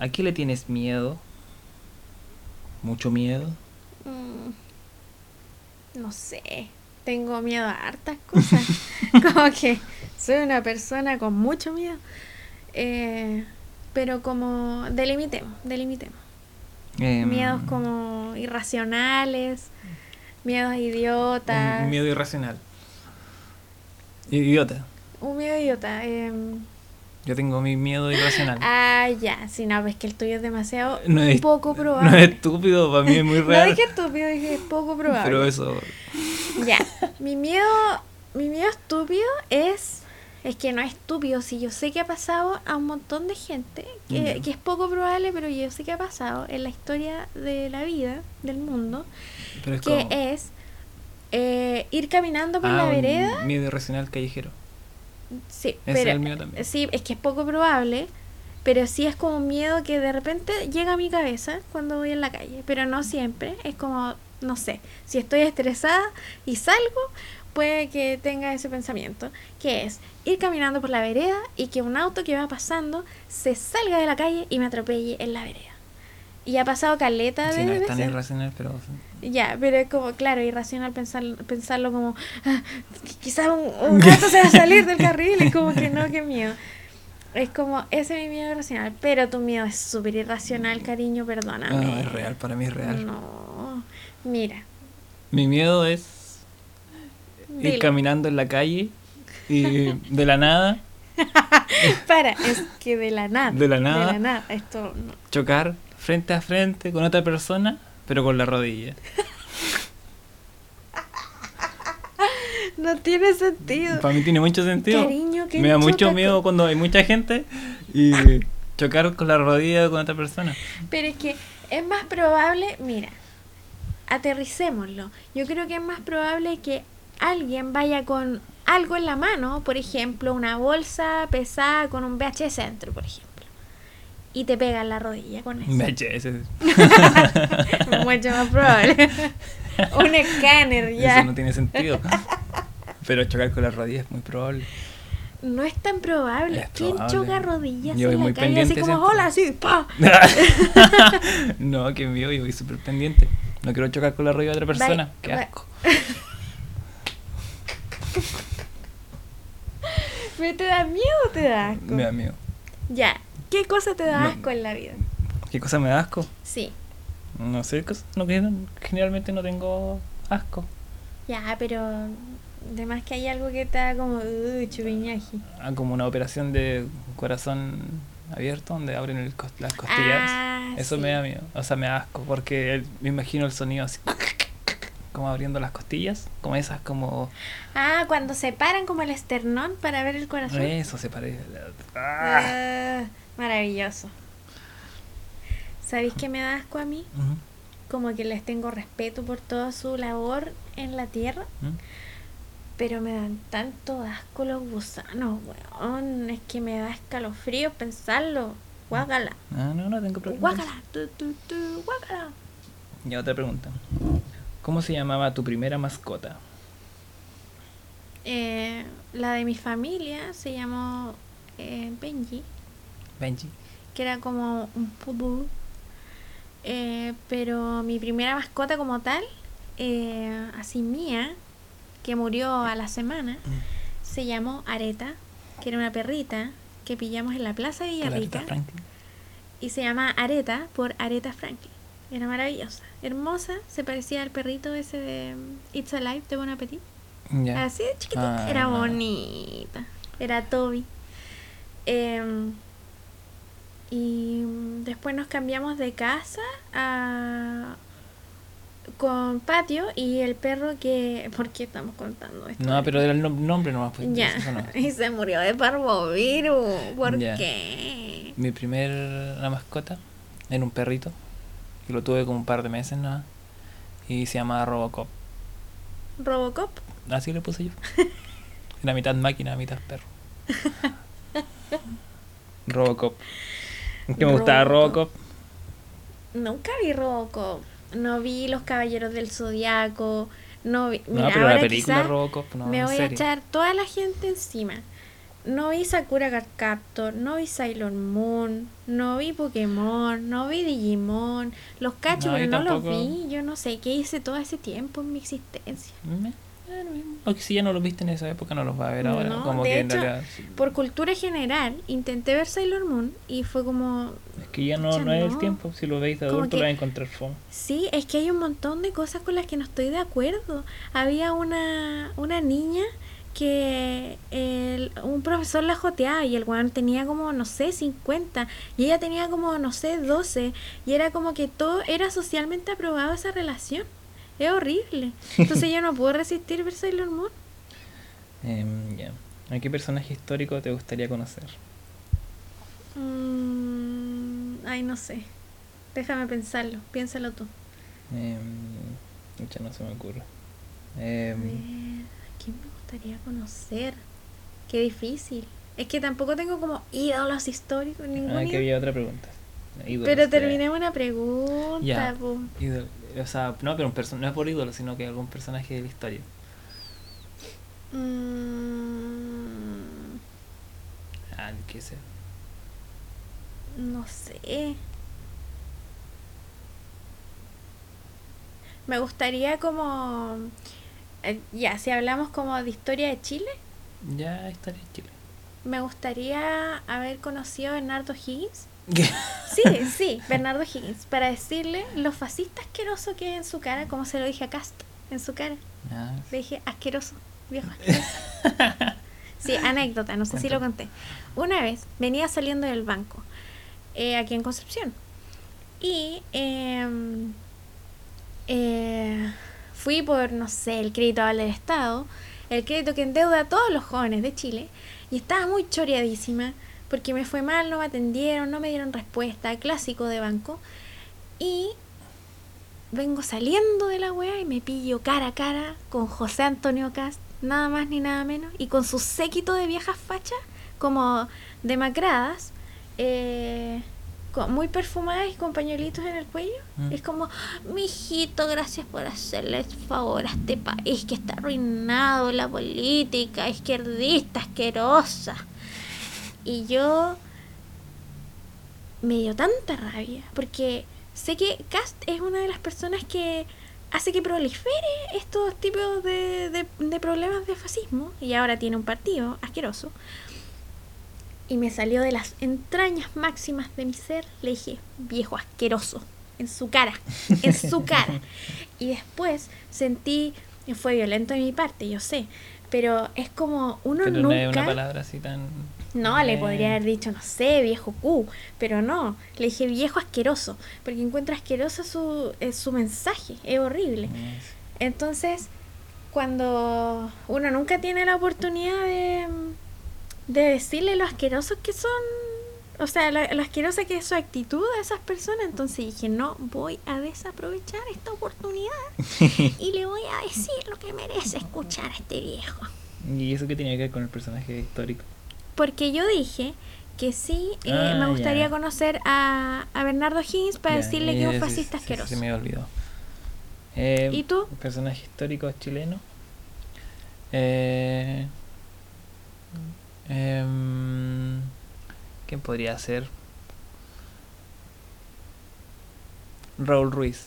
¿A qué le tienes miedo? ¿Mucho miedo? Mm, no sé, tengo miedo a hartas cosas. como que soy una persona con mucho miedo. Eh, pero como delimitemos, delimitemos. Em, Miedos como irracionales, miedos idiotas. Un miedo irracional. Idiota. Un miedo idiota. em, Yo tengo mi miedo irracional. Ah, ya. Sí, no, es que el tuyo es demasiado No es- poco probable. No es estúpido, para mí es muy No real. dije estúpido, dije poco probable. pero eso. Ya. Mi miedo, mi miedo estúpido es. Es que no es estúpido, si yo sé que ha pasado a un montón de gente, que, Ya. que es poco probable, pero yo sé que ha pasado en la historia de la vida, del mundo, Pero es que como. es eh, ir caminando por ah, la vereda. Miedo irracional callejero. Sí, Ese pero, es el mío también. Sí, es que es poco probable, pero sí es como un miedo que de repente llega a mi cabeza cuando voy en la calle, pero no siempre, es como, no sé, si estoy estresada y salgo, puede que tenga ese pensamiento, que es ir caminando por la vereda y que un auto que va pasando se salga de la calle y me atropelle en la vereda. Y ha pasado caleta Sí, de no es tan veces. irracional, pero. Ya, pero es como, claro, irracional pensar, pensarlo como, ah, quizás un, un gato se va a salir del carril, es como que no, qué miedo. Es como, ese es mi miedo irracional, pero tu miedo es súper irracional, cariño, perdóname. No, es real, para mí es real. No, mira, Mi miedo es ir caminando en la calle y de la nada Para, es que de la nada. De la nada. De la nada, esto no. chocar frente a frente con otra persona, pero con la rodilla. No tiene sentido. Para mí tiene mucho sentido. Cariño, Me da mucho miedo cuando hay mucha gente y chocar con la rodilla con otra persona. Pero es que es más probable, mira, aterricémoslo. Yo creo que es más probable que alguien vaya con algo en la mano, por ejemplo, una bolsa pesada con un VHS dentro, por ejemplo, y te pega en la rodilla con eso. VHS. Mucho más probable. un escáner ya. Eso no tiene sentido. Pero chocar con la rodilla es muy probable. No es tan probable. Es ¿Quién probable. choca rodillas Yo en la muy calle así como siempre. hola, así, pa? no, que mío, yo voy súper pendiente. No quiero chocar con la rodilla de otra persona. Bye, Qué bye. ¿Me te da miedo o te da asco? Me da miedo. Ya. ¿Qué cosa te da asco en la vida? ¿Qué cosa me da asco? Sí. No sé, no, generalmente no tengo asco. Ya, pero además que hay algo que te da como uh, chupiñaji. Ah, como una operación de corazón abierto donde abren el cos- las costillas. Ah, Eso sí. me da miedo. O sea, me da asco porque me imagino el sonido así. Como abriendo las costillas. Como esas, como. Ah, cuando se paran como el esternón para ver el corazón. Eso se parece. Ah. Maravilloso. ¿Sabéis qué me da asco a mí? Como que les tengo respeto por toda su labor en la tierra, pero me dan tanto asco los gusanos, weón. Es que me da escalofrío pensarlo. Guácala. Ah, no, no tengo problema. Guácala. Tu, tu, tu, guácala. Y otra pregunta. ¿Cómo se llamaba tu primera mascota? Eh, la de mi familia se llamó eh, Benji, Benji. que era como un poodle. Eh, pero mi primera mascota como tal, eh, así mía, que murió a la semana, se llamó Areta, que era una perrita que pillamos en la Plaza de Villarrica. Y se llama Areta por Areta Franklin. Era maravillosa, hermosa, se parecía al perrito ese de mm, It's Alive de Bon Appetit. Así de chiquitita. Ah. Era bonita. Era Toby. Em, y mm, después nos cambiamos de casa a con patio y el perro que... ¿Por qué estamos contando esto? No, pero era el nom- nombre nomás. Pues, Ya. eso no. Y se murió de parvovirus. ¿Por Ya. qué? Mi primera mascota era un perrito. Y lo tuve como un par de meses nada. Y se llamaba Robocop. Robocop. Así le puse yo. Era mitad máquina, mitad perro. Robocop. Que me gustaba Robocop. Nunca vi Robocop. No vi Los Caballeros del Zodiaco. No vi... No, pero la película Robocop, no, me voy a echar toda la gente encima. No vi Sakura Card Captor, no vi Sailor Moon, no vi Pokémon, no vi Digimon, los cacho, No, pero no los vi. Yo no sé qué hice todo ese tiempo en mi existencia. Me-. O que si ya no los viste en esa época, no los va a ver ahora. No, como de que en hecho, realidad- Por cultura general, intenté ver Sailor Moon y fue como, Es que ya no, no es el tiempo. Si lo veis de adulto, que- lo vais a encontrar fome. sí, es que hay un montón de cosas con las que no estoy de acuerdo. Había una, una niña que el- un profesor la joteaba y el weón tenía como, no sé, 50 y ella tenía como, no sé, 12 y era como que todo era socialmente aprobado esa relación. Es horrible. Entonces yo no puedo resistir ver Sailor Moon. Em. ¿A qué personaje histórico te gustaría conocer? Mm, ay, no sé. Déjame pensarlo. Piénsalo tú. Ya no se me ocurre. A ver, ¿a quién me gustaría conocer? Qué difícil. Es que tampoco tengo como ídolos históricos, ningún ah, que había otra pregunta. Ídolos Pero de- terminemos una pregunta, ídolo- o sea, no, pero un perso- no es por ídolo, sino que algún personaje de la historia. Mm, Ah, qué sé. no sé. Me gustaría como... eh, Ya, si hablamos como de historia de Chile, Ya estaría en Chile. me gustaría haber conocido a Bernardo Higgins. Sí, sí, Bernardo Higgins, para decirle lo fascista asqueroso que es en su cara, como se lo dije a Cast, en su cara. Ah, Le dije asqueroso, viejo asqueroso. Sí, anécdota, no sé si lo conté. Una vez venía saliendo del banco, eh, aquí en Concepción, y em, eh, fui por, no sé, el crédito del Estado, el crédito que endeuda a todos los jóvenes de Chile, y estaba muy choreadísima, porque me fue mal, no me atendieron, no me dieron respuesta, clásico de banco, y vengo saliendo de la wea y me pillo cara a cara con José Antonio Cast, nada más ni nada menos, y con su séquito de viejas fachas, como demacradas, eh, muy perfumadas y con pañuelitos en el cuello. Mm. Es como, mijito, gracias por hacerle favor a este país que está arruinado, la política izquierdista, asquerosa. Y yo me dio tanta rabia, porque sé que Cast es una de las personas que hace que prolifere estos tipos de, de, de problemas de fascismo, y ahora tiene un partido asqueroso. Y me salió de las entrañas máximas de mi ser, le dije, viejo asqueroso, en su cara, en su cara. Y después sentí, fue violento de mi parte, yo sé, pero es como uno pero no nunca... es una palabra así tan. No, le Eh, podría haber dicho, no sé, viejo Q, pero no, le dije viejo asqueroso, porque encuentro asqueroso su, eh, su mensaje, es horrible. Entonces, cuando uno nunca tiene la oportunidad de, de decirle lo asquerosos que son, o sea, lo, lo asquerosa que es su actitud a esas personas, entonces dije, no, voy a desaprovechar esta oportunidad y le voy a decir lo que merece escuchar a este viejo. ¿Y eso qué tenía que ver con el personaje histórico? Porque yo dije que sí, eh, Ah, me gustaría ya. conocer a, a Bernardo Higgins para decirle que es un sí, fascista sí, asqueroso. Se me olvidó. Eh, ¿Y tú? Personaje histórico chileno. Eh, em, ¿Quién podría ser? Raúl Ruiz.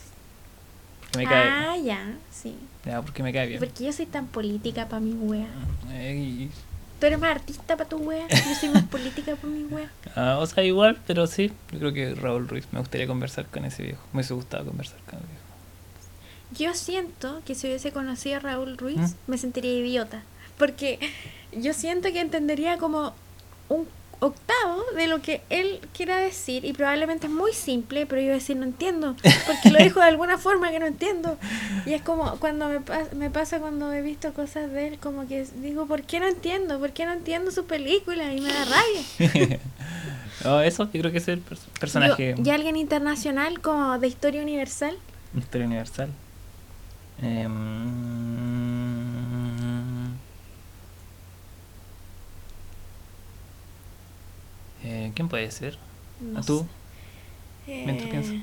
Porque me cae, ah, ya, sí. ya, porque me cae bien. Porque yo soy tan política para mi wea. Eh, y- Tú eres más artista para tu wea. Yo soy más política para mi wea. ah, o sea, igual, pero sí. Yo creo que Raúl Ruiz. Me gustaría conversar con ese viejo. Me hubiese gustado conversar con el viejo. Yo siento que si hubiese conocido a Raúl Ruiz, ¿Mm? me sentiría idiota. Porque yo siento que entendería como un octavo de lo que él quiera decir y probablemente es muy simple, pero yo iba a decir no entiendo, porque lo dijo de alguna forma que no entiendo. Y es como cuando me, pas- me pasa cuando he visto cosas de él, como que digo, ¿por qué no entiendo? ¿Por qué no entiendo su película? Y me da rabia. No, eso, yo creo que es el pers- personaje. Digo, y alguien internacional como de historia universal. Historia universal. Em, eh, ¿Quién puede ser? No ¿A tú? sé. Mientras Eh, pienso.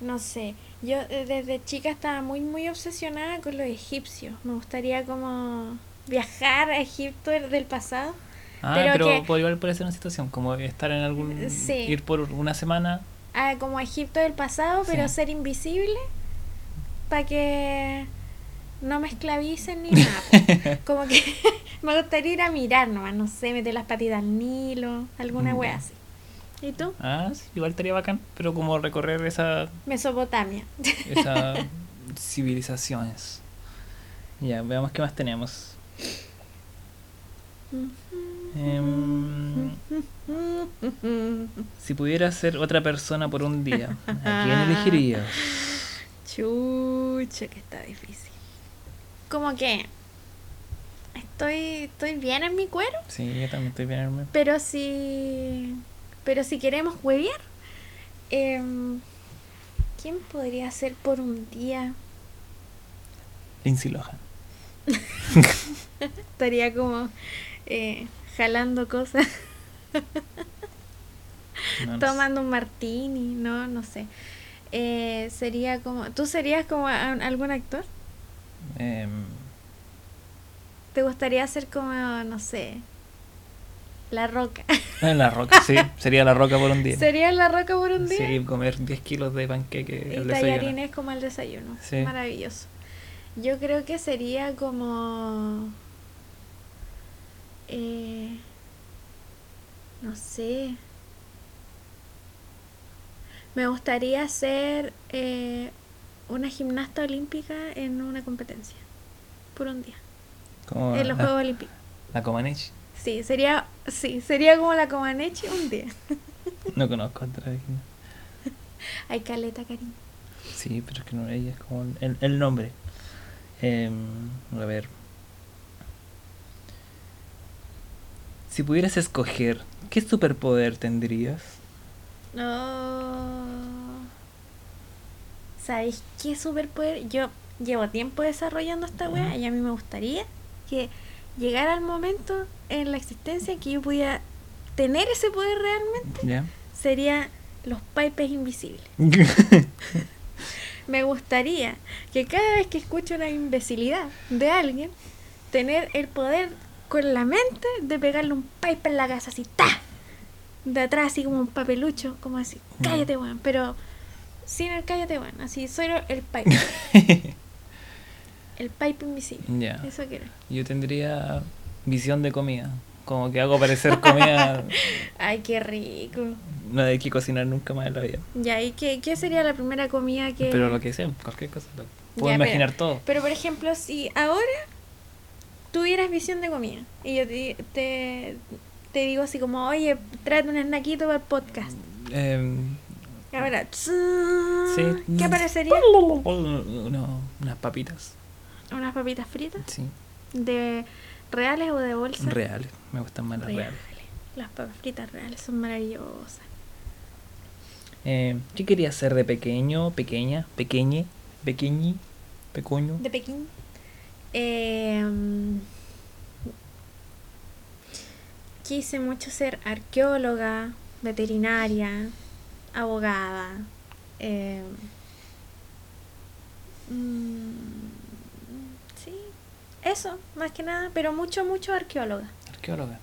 No sé, yo eh, desde chica estaba muy muy obsesionada con los egipcios. Me gustaría como viajar a Egipto del pasado. Ah, pero pero, que- puede igual puede ser una situación, como estar en algún. Sí. ir por una semana. a como a Egipto del pasado, pero Sí. ser invisible para que no me esclavicen ni nada. como que me gustaría ir a mirar nomás, no sé, meter las patitas al Nilo, alguna Mm, wea así. ¿Y tú? Ah, sí, igual estaría bacán, pero como recorrer esa, Mesopotamia. esas civilizaciones. Ya, veamos qué más tenemos. Em, si pudieras ser otra persona por un día, ¿a quién elegirías? Chucha, que está difícil. Como que estoy, estoy bien en mi cuero, Sí, yo también estoy bien. hermano. pero si, pero si queremos huevear, em, ¿quién podría ser por un día? Lindsay Lohan. Estaría como eh, jalando cosas, No, no sé. tomando un martini, no, no sé. Eh, sería como, ¿tú serías como a- algún actor? Em, ¿Te gustaría ser como, no sé, La Roca? la roca, sí. Sería la roca por un día. ¿Sería La Roca por un día? Sí, comer 10 kilos de panqueque Y al desayuno. tallarines como al desayuno. Sí. Maravilloso. Yo creo que sería como... eh, no sé. Me gustaría ser eh, una gimnasta olímpica en una competencia. Por un día. Como en los la, Juegos Olímpicos. la Comaneci. Sí, sería, sí, sería como la Comaneci un día. No conozco otra gimnasta. Hay caleta, cariño. Sí, pero es que no ella es como el, el nombre. Em, a ver. Si pudieras escoger, ¿qué superpoder tendrías? No. ¿Sabéis qué superpoder? Yo llevo tiempo desarrollando esta wea y a mí me gustaría que llegara el momento en la existencia en que yo pudiera tener ese poder realmente. ¿Ya? Sería los pipes invisibles. Me gustaría que cada vez que escucho una imbecilidad de alguien, tener el poder con la mente de pegarle un pipe en la casa así, ¡ta! De atrás así como un papelucho, como así, Ya. cállate weón, pero sin el cállate weón, así, soy el pipe, el pipe invisible. Ya. Eso quiero. Yo tendría visión de comida. Como que hago parecer comida. Ay, qué rico. no hay que cocinar nunca más en la vida. Ya, ¿y qué, qué sería la primera comida que... Pero lo que sea, cualquier cosa. Puedo Ya, imaginar pero- todo. Pero por ejemplo, si ahora tuvieras visión de comida y yo te, te, te digo así como, oye, tráete un snackito para el podcast. Y ahora, sí. ¿qué aparecería? Uno- unas papitas. Unas papitas fritas, Sí. de reales o de bolsa. Reales. Me gustan más las reales. Reales. Las papas fritas reales son maravillosas. Eh, ¿Qué querías ser de pequeño, pequeña, pequeñe, pequeñi, pequeño? De Pekín. Eh, quise mucho ser arqueóloga, veterinaria, abogada. eh, mm, eso, más que nada, pero mucho, mucho arqueóloga. Arqueóloga.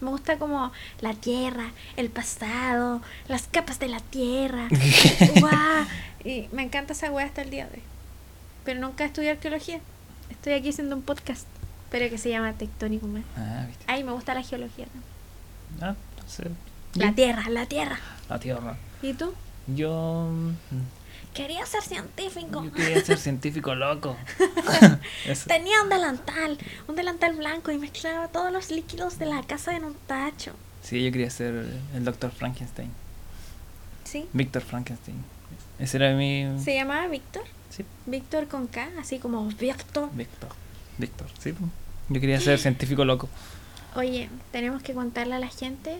Me gusta como la tierra, el pasado, las capas de la tierra. Y me encanta esa weá hasta el día de hoy. Pero nunca estudié arqueología. Estoy aquí haciendo un podcast, pero que se llama Tectónico Man. Ah, viste. Ay, me gusta la geología. ¿no? Ah, no sé. La tierra, la tierra. La tierra. ¿Y tú? Yo. Quería ser científico. Yo quería ser científico loco. Tenía un delantal, un delantal blanco y mezclaba todos los líquidos de la casa en un tacho. Sí, yo quería ser el doctor Frankenstein. ¿Sí? Víctor Frankenstein. Ese era mi. ¿Se llamaba Víctor? Sí, Víctor con K, así como Víctor. Víctor. Víctor, sí. Yo quería ser científico loco. Oye, tenemos que contarle a la gente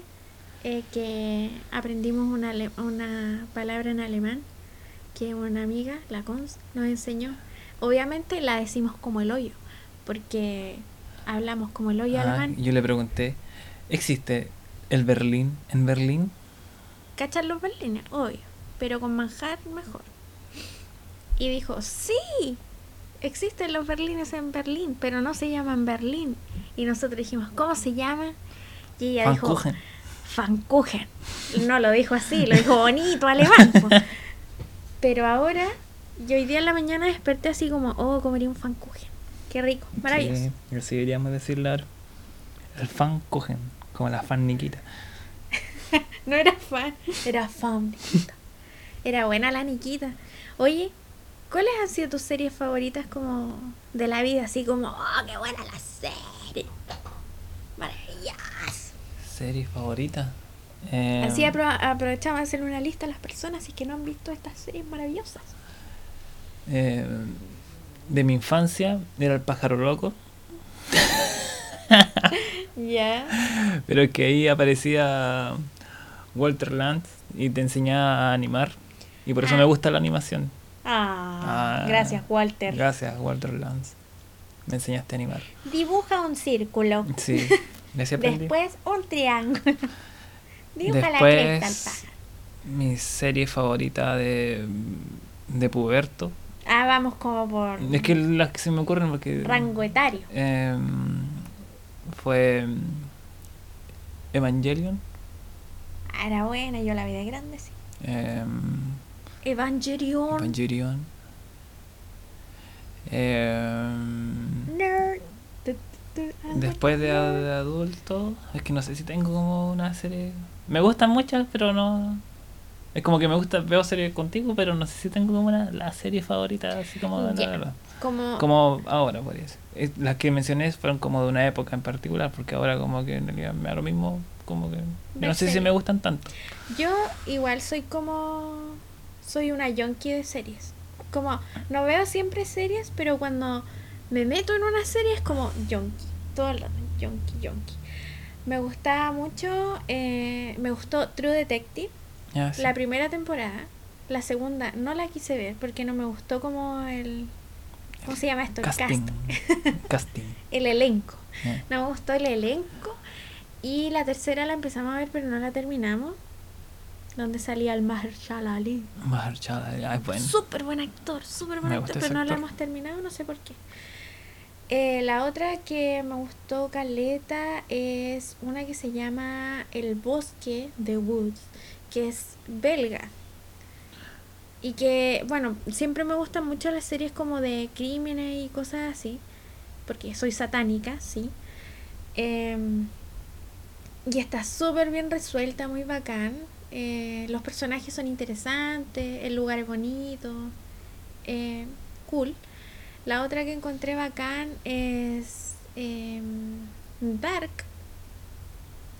eh, que aprendimos una, una palabra en alemán que una amiga, la Cons, nos enseñó. Obviamente la decimos como el hoyo, porque hablamos como el hoyo Ah, alemán. yo le pregunté: ¿existe el Berlín en Berlín? ¿Cachan los berlines? Obvio, pero con manjar mejor. Y dijo, sí, existen los berlines en Berlín, pero no se llaman Berlín. Y nosotros dijimos, ¿cómo se llama? Y ella dijo, Pfannkuchen. Pfannkuchen. No lo dijo así, lo dijo bonito, alemán. Pero ahora, yo hoy día en la mañana desperté así como, oh, comería un Pfannkuchen. Qué rico, maravilloso. Sí, así deberíamos decirle ahora. El Pfannkuchen, como la fan Nikita. No era fan, era fan. Nikita. Era buena la Nikita. Oye, ¿cuáles han sido tus series favoritas como de la vida? Así como, oh, qué buena la serie. Serie favorita. Eh, Así apro- aprovechamos de hacer una lista a las personas y que no han visto estas series maravillosas. eh, de mi infancia era el pájaro loco. Ya. Pero que ahí aparecía Walter Lantz y te enseñaba a animar. Y por eso Ah. me gusta la animación. Ah, Ah, gracias, Walter. Gracias, Walter Lantz. Me enseñaste a animar. Dibuja un círculo. Sí. Después un triángulo. Al Después, mi serie favorita de, de Puberto. Ah, vamos como por Es que las que se me ocurren porque... rango etario. em, fue Evangelion. Ah, era buena, yo la vi de grande, sí. em, Evangelion. Evangelion. Em, Nerd. Ah, después de, de adulto, es que no sé si tengo como una serie. Me gustan muchas, pero no. Es como que me gusta, veo series contigo, pero no sé si tengo como una, la serie favorita, así como de verdad. Como, Como ahora, por eso. Es- Las que mencioné fueron como de una época en particular, porque ahora como que en realidad me da lo mismo, como que... no sé si me gustan tanto. Yo igual soy como... Soy una yonki de series. Como, no veo siempre series, pero cuando me meto en una serie es como yonki. Todo el rato, yonki, yonki. Me gustaba mucho, eh, me gustó True Detective, sí. la primera temporada. La segunda no la quise ver porque no me gustó como el... ¿Cómo se llama esto? El Casting. cast. Casting. El elenco. No me gustó el elenco. Y la tercera la empezamos a ver, pero no la terminamos. Donde salía el Mahershala Ali. Mahershala, ya, es bueno. Súper buen actor, súper buen Me actor, pero no la hemos terminado, no sé por qué. Eh, la otra que me gustó Caleta es una que se llama El Bosque de Woods, que es belga. Y que, bueno, siempre me gustan mucho las series como de crímenes y cosas así, porque soy satánica, sí. Em, y está súper bien resuelta, muy bacán. Eh, los personajes son interesantes, el lugar es bonito, eh, cool. La otra que encontré bacán es em, Dark,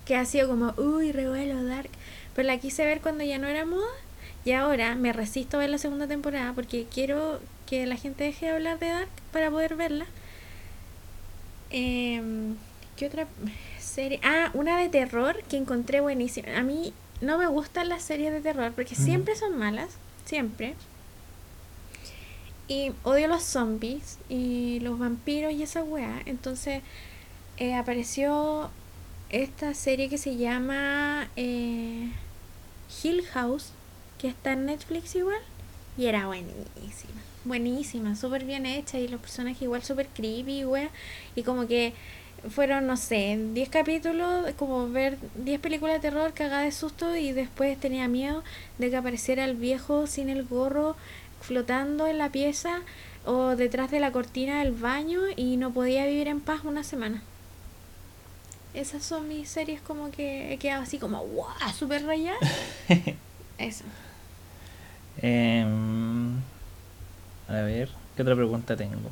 que ha sido como, uy, revuelo Dark. Pero la quise ver cuando ya no era moda y ahora me resisto a ver la segunda temporada porque quiero que la gente deje de hablar de Dark para poder verla. Em, ¿Qué otra serie? Ah, una de terror que encontré buenísima. A mí no me gustan las series de terror porque siempre son malas, siempre. Y odio los zombies y los vampiros y esa weá. Entonces eh, apareció esta serie que se llama eh, Hill House, que está en Netflix igual. Y era buenísima, buenísima, súper bien hecha y los personajes igual súper creepy, wea. Y como que fueron, no sé, 10 capítulos, como ver 10 películas de terror cagada de susto y después tenía miedo de que apareciera el viejo sin el gorro flotando en la pieza o detrás de la cortina del baño y no podía vivir en paz una semana. Esas son mis series como que he quedado así como, wow, súper rayada. Eso. Em, a ver, ¿qué otra pregunta tengo?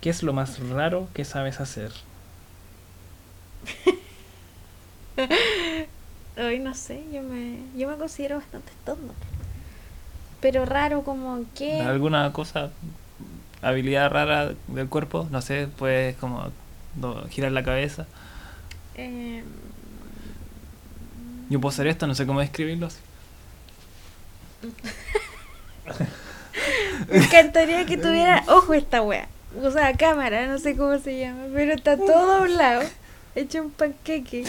¿Qué es lo más raro que sabes hacer? Hoy no sé, yo me, yo me considero bastante tonto. Pero raro como que... ¿Alguna cosa, habilidad rara del cuerpo? No sé, pues como girar la cabeza. eh, Yo puedo hacer esto, no sé cómo describirlo. así. me encantaría que tuviera ojo esta wea. O sea, cámara, no sé cómo se llama. Pero está todo doblado. Hecho un panqueque.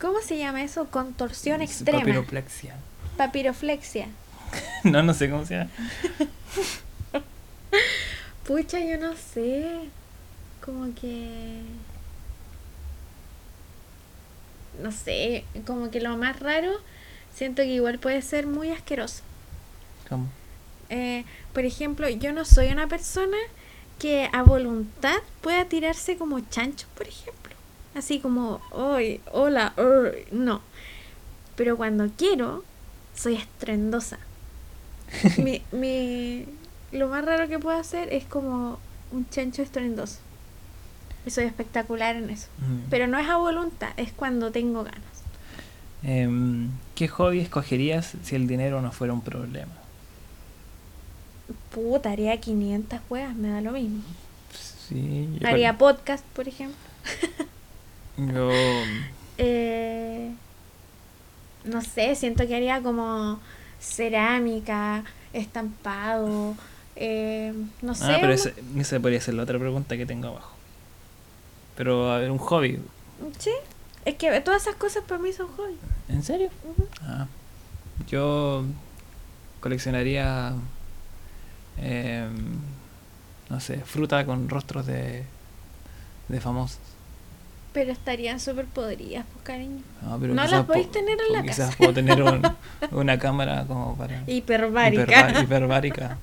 ¿Cómo se llama eso? Contorsión Es extrema. Papiroplexia. Papiroflexia. no, no sé cómo se llama. Pucha, yo no sé. Como que. No sé, como que lo más raro, siento que igual puede ser muy asqueroso. ¿Cómo? Eh, por ejemplo, yo no soy una persona que a voluntad pueda tirarse como chancho, por ejemplo. Así como, hoy, hola, uy", no. Pero cuando quiero, soy estrendosa. mi, mi, lo más raro que puedo hacer es como un chancho estorendoso. Y soy espectacular en eso. Mm. Pero no es a voluntad, es cuando tengo ganas. Em, ¿Qué hobby escogerías si el dinero no fuera un problema? Puta, haría 500 juegas, me da lo mismo. Sí, Haría podcast, por ejemplo. yo Eh, no sé, siento que haría como cerámica, estampado, eh, no sé. Ah, pero ese- esa podría ser la otra pregunta que tengo abajo. Pero, a ver, un hobby. Sí, es que todas esas cosas para mí son hobby. ¿En serio? Ah, yo coleccionaría, em, no sé, fruta con rostros de, de famosos. Pero estarían súper podridas, pues cariño. No, pero No quizás las podéis po- tener en la Quizás casa. puedo tener un- una cámara como para... Hiperbárica. hiperba- hiperbárica.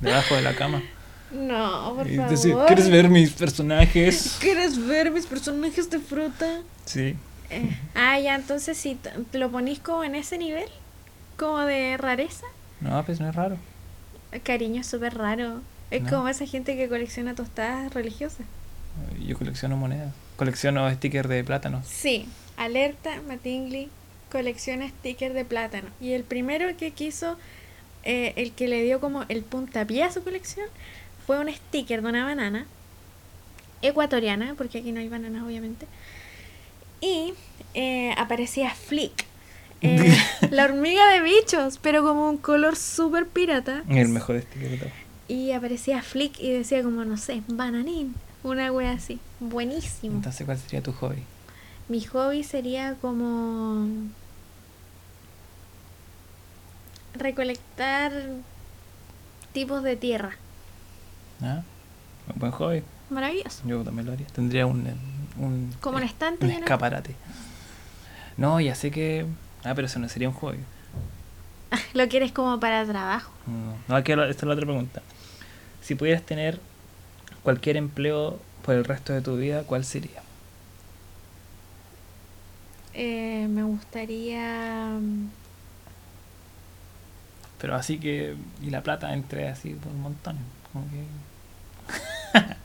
Debajo de la cama. No, por Y favor. decir, ¿quieres ver mis personajes? ¿Quieres ver mis personajes de fruta? Sí. Eh, ah, ya, entonces si lo ponís como en ese nivel, como de rareza. No, pues no es raro. Cariño, es súper raro. Es No. como esa gente que colecciona tostadas religiosas. Yo colecciono monedas. Colecciono stickers de plátano. Sí, alerta, Matingly colecciona stickers de plátano. Y el primero que quiso, eh, el que le dio como el puntapié a su colección, fue un sticker de una banana ecuatoriana, porque aquí no hay bananas obviamente. Y eh, aparecía Flick, eh, la hormiga de bichos, pero como un color súper pirata. El mejor sticker de todo. Y aparecía Flick y decía como, no sé, bananín, una wea así. Buenísimo. Entonces, ¿cuál sería tu hobby? Mi hobby sería como recolectar tipos de tierra. ¿Ah? Un buen hobby. Maravilloso. Yo también lo haría. Tendría un, un, Como un eh, estante un escaparate. No, ya sé que... Ah, pero eso no sería un hobby. Lo quieres como para trabajo. No, no aquí esta es la otra pregunta. Si pudieras tener cualquier empleo por el resto de tu vida, ¿cuál sería? Eh, me gustaría... mm, Pero así que... Y la plata entre así por un montón. Como que...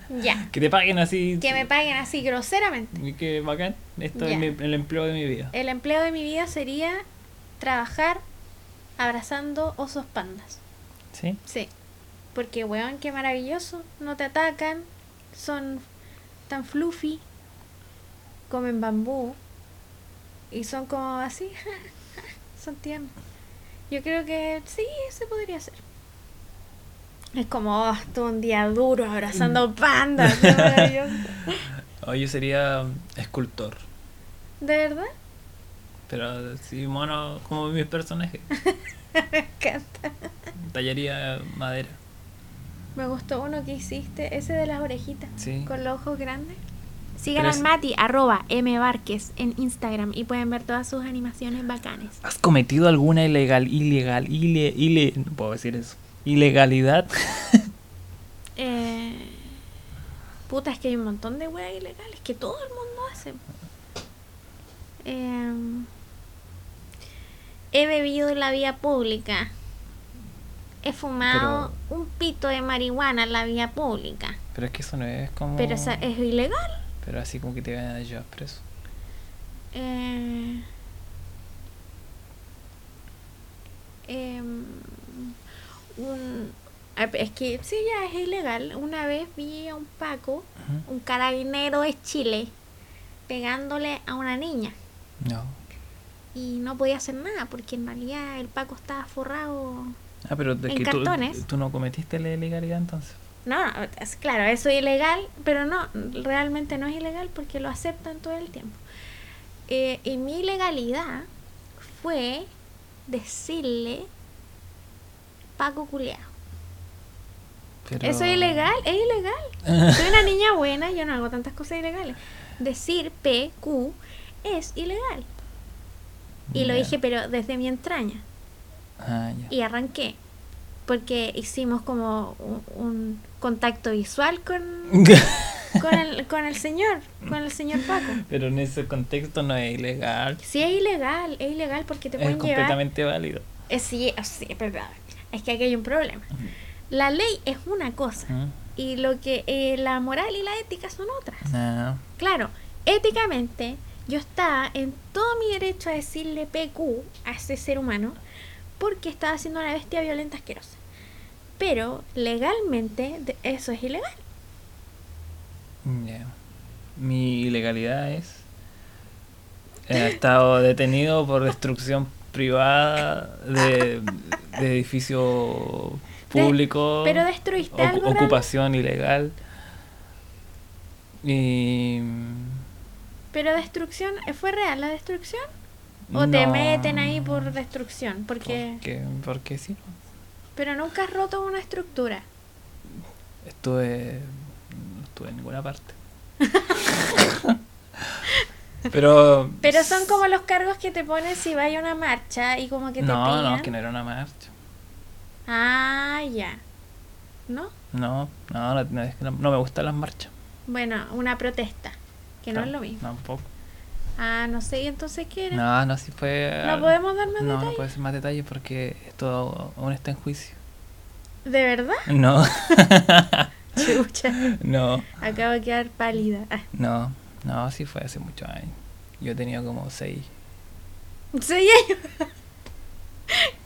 Ya. Que te paguen así. Que me paguen así groseramente. Y que bacán. Esto Ya. es mi- el empleo de mi vida. El empleo de mi vida sería trabajar abrazando osos pandas. ¿Sí? Sí. Porque, weón, qué maravilloso. No te atacan. Son tan fluffy. Comen bambú. Y son como así. son tiernos. Yo creo que sí, se podría hacer. Es como, oh, todo un día duro abrazando pandas. qué maravilloso. O yo sería escultor. ¿De verdad? Pero así mono como mis personajes. Me encanta. Tallaría madera. Me gustó uno que hiciste, ese de las orejitas. Sí. Con los ojos grandes. Sigan al Mati, arroba M Várquez en Instagram y pueden ver todas sus animaciones bacanes. ¿Has cometido alguna ilegal, ilegal, ile, ile, no puedo decir eso, ilegalidad? Eh, puta, es que hay un montón de weas ilegales que todo el mundo hace. Em, he bebido en la vía pública. He fumado un pito de marihuana en la vía pública. Pero es que eso no es como... Pero es ilegal. Pero así como que te van a llevar preso. Eh, em, un- ah, es que sí, ya es ilegal. Una vez vi a un Paco, un carabinero de Chile, pegándole a una niña. No. Y no podía hacer nada porque en realidad el Paco estaba forrado. Ah, pero de En que cartones. tú no cometiste la ilegalidad entonces. No, no, es claro, eso es ilegal, pero no, realmente no es ilegal porque lo aceptan todo el tiempo. Eh, y mi ilegalidad fue decirle Paco culeado. Pero... Eso es ilegal, es ilegal. Soy una niña buena, yo no hago tantas cosas ilegales. Decir PQ es ilegal. Y lo dije, pero desde mi entraña. Ah. Y arranqué. Porque hicimos como un, un contacto visual con, con, el, con el señor, con el señor Paco. Pero en ese contexto no es ilegal. Sí, es ilegal, es ilegal porque te Es pueden llevar. completamente válido. Eh, sí, eh, sí, es verdad. Es que aquí hay un problema. la ley es una cosa ¿Mm? y lo que eh, la moral y la ética son otras. No. Claro, éticamente yo estaba en todo mi derecho a decirle PQ a ese ser humano porque estaba haciendo una bestia violenta asquerosa. Pero legalmente eso es ilegal. Mi ilegalidad es. He estado detenido por destrucción privada de, de edificio De- público. pero destruiste algo real. Ocupación ilegal. Y. Pero destrucción, ¿eh, ¿fue real la destrucción? ¿O te no. meten ahí por destrucción? Porque... Porque, porque sí. Pero nunca has roto una estructura. Estuve. No estuve en ninguna parte. pero. Pero son como los cargos que te ponen si vaya a una marcha y como que te No, no, que no era una marcha. Ah, ya. ¿No? No, no, no, no, no- no me gustan las marchas. Bueno, una protesta, que no, es lo mismo. Tampoco. Ah, no sé, ¿y entonces qué era? No, no, si fue. ¿No podemos dar más No, no detalles? puede ser más detalles porque esto aún está en juicio. ¿De verdad? No, Chucha, no, acabo de quedar pálida. Ah, no, no, sí fue hace muchos años. Yo tenía como seis. ¿Seis años?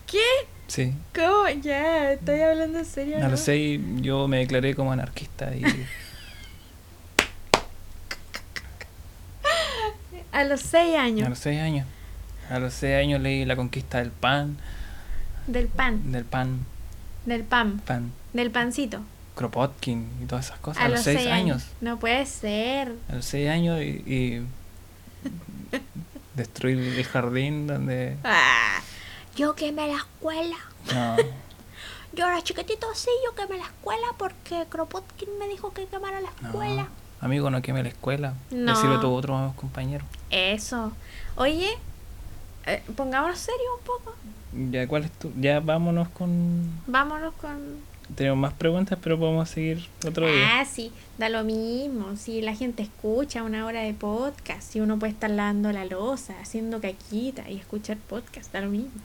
¿Qué? Sí. ¿Cómo? Ya, estoy hablando en serio. A ¿no? los seis yo me declaré como anarquista y A los seis a años. los seis años. A los seis años leí La conquista del pan, Del pan, del pan, del pan, pan, del pancito. Kropotkin y todas esas cosas. A, A, los seis años. No puede ser. A los seis años y, y destruir el jardín donde... Ah, yo quemé la escuela. No, Yo era chiquitito, sí, yo quemé la escuela porque Kropotkin me dijo que quemara la no. Amigo, no queme la escuela. No. Decirle a tu otro compañero. Eso. Oye, eh, pongámonos serios un poco. Ya, ¿cuál es tu? Ya vámonos con... Vámonos con... Tenemos más preguntas, pero podemos seguir otro día. Ah, sí, da lo mismo. Si la gente escucha una hora de podcast, si uno puede estar lavando la losa, haciendo caquita y escuchar podcast, da lo mismo.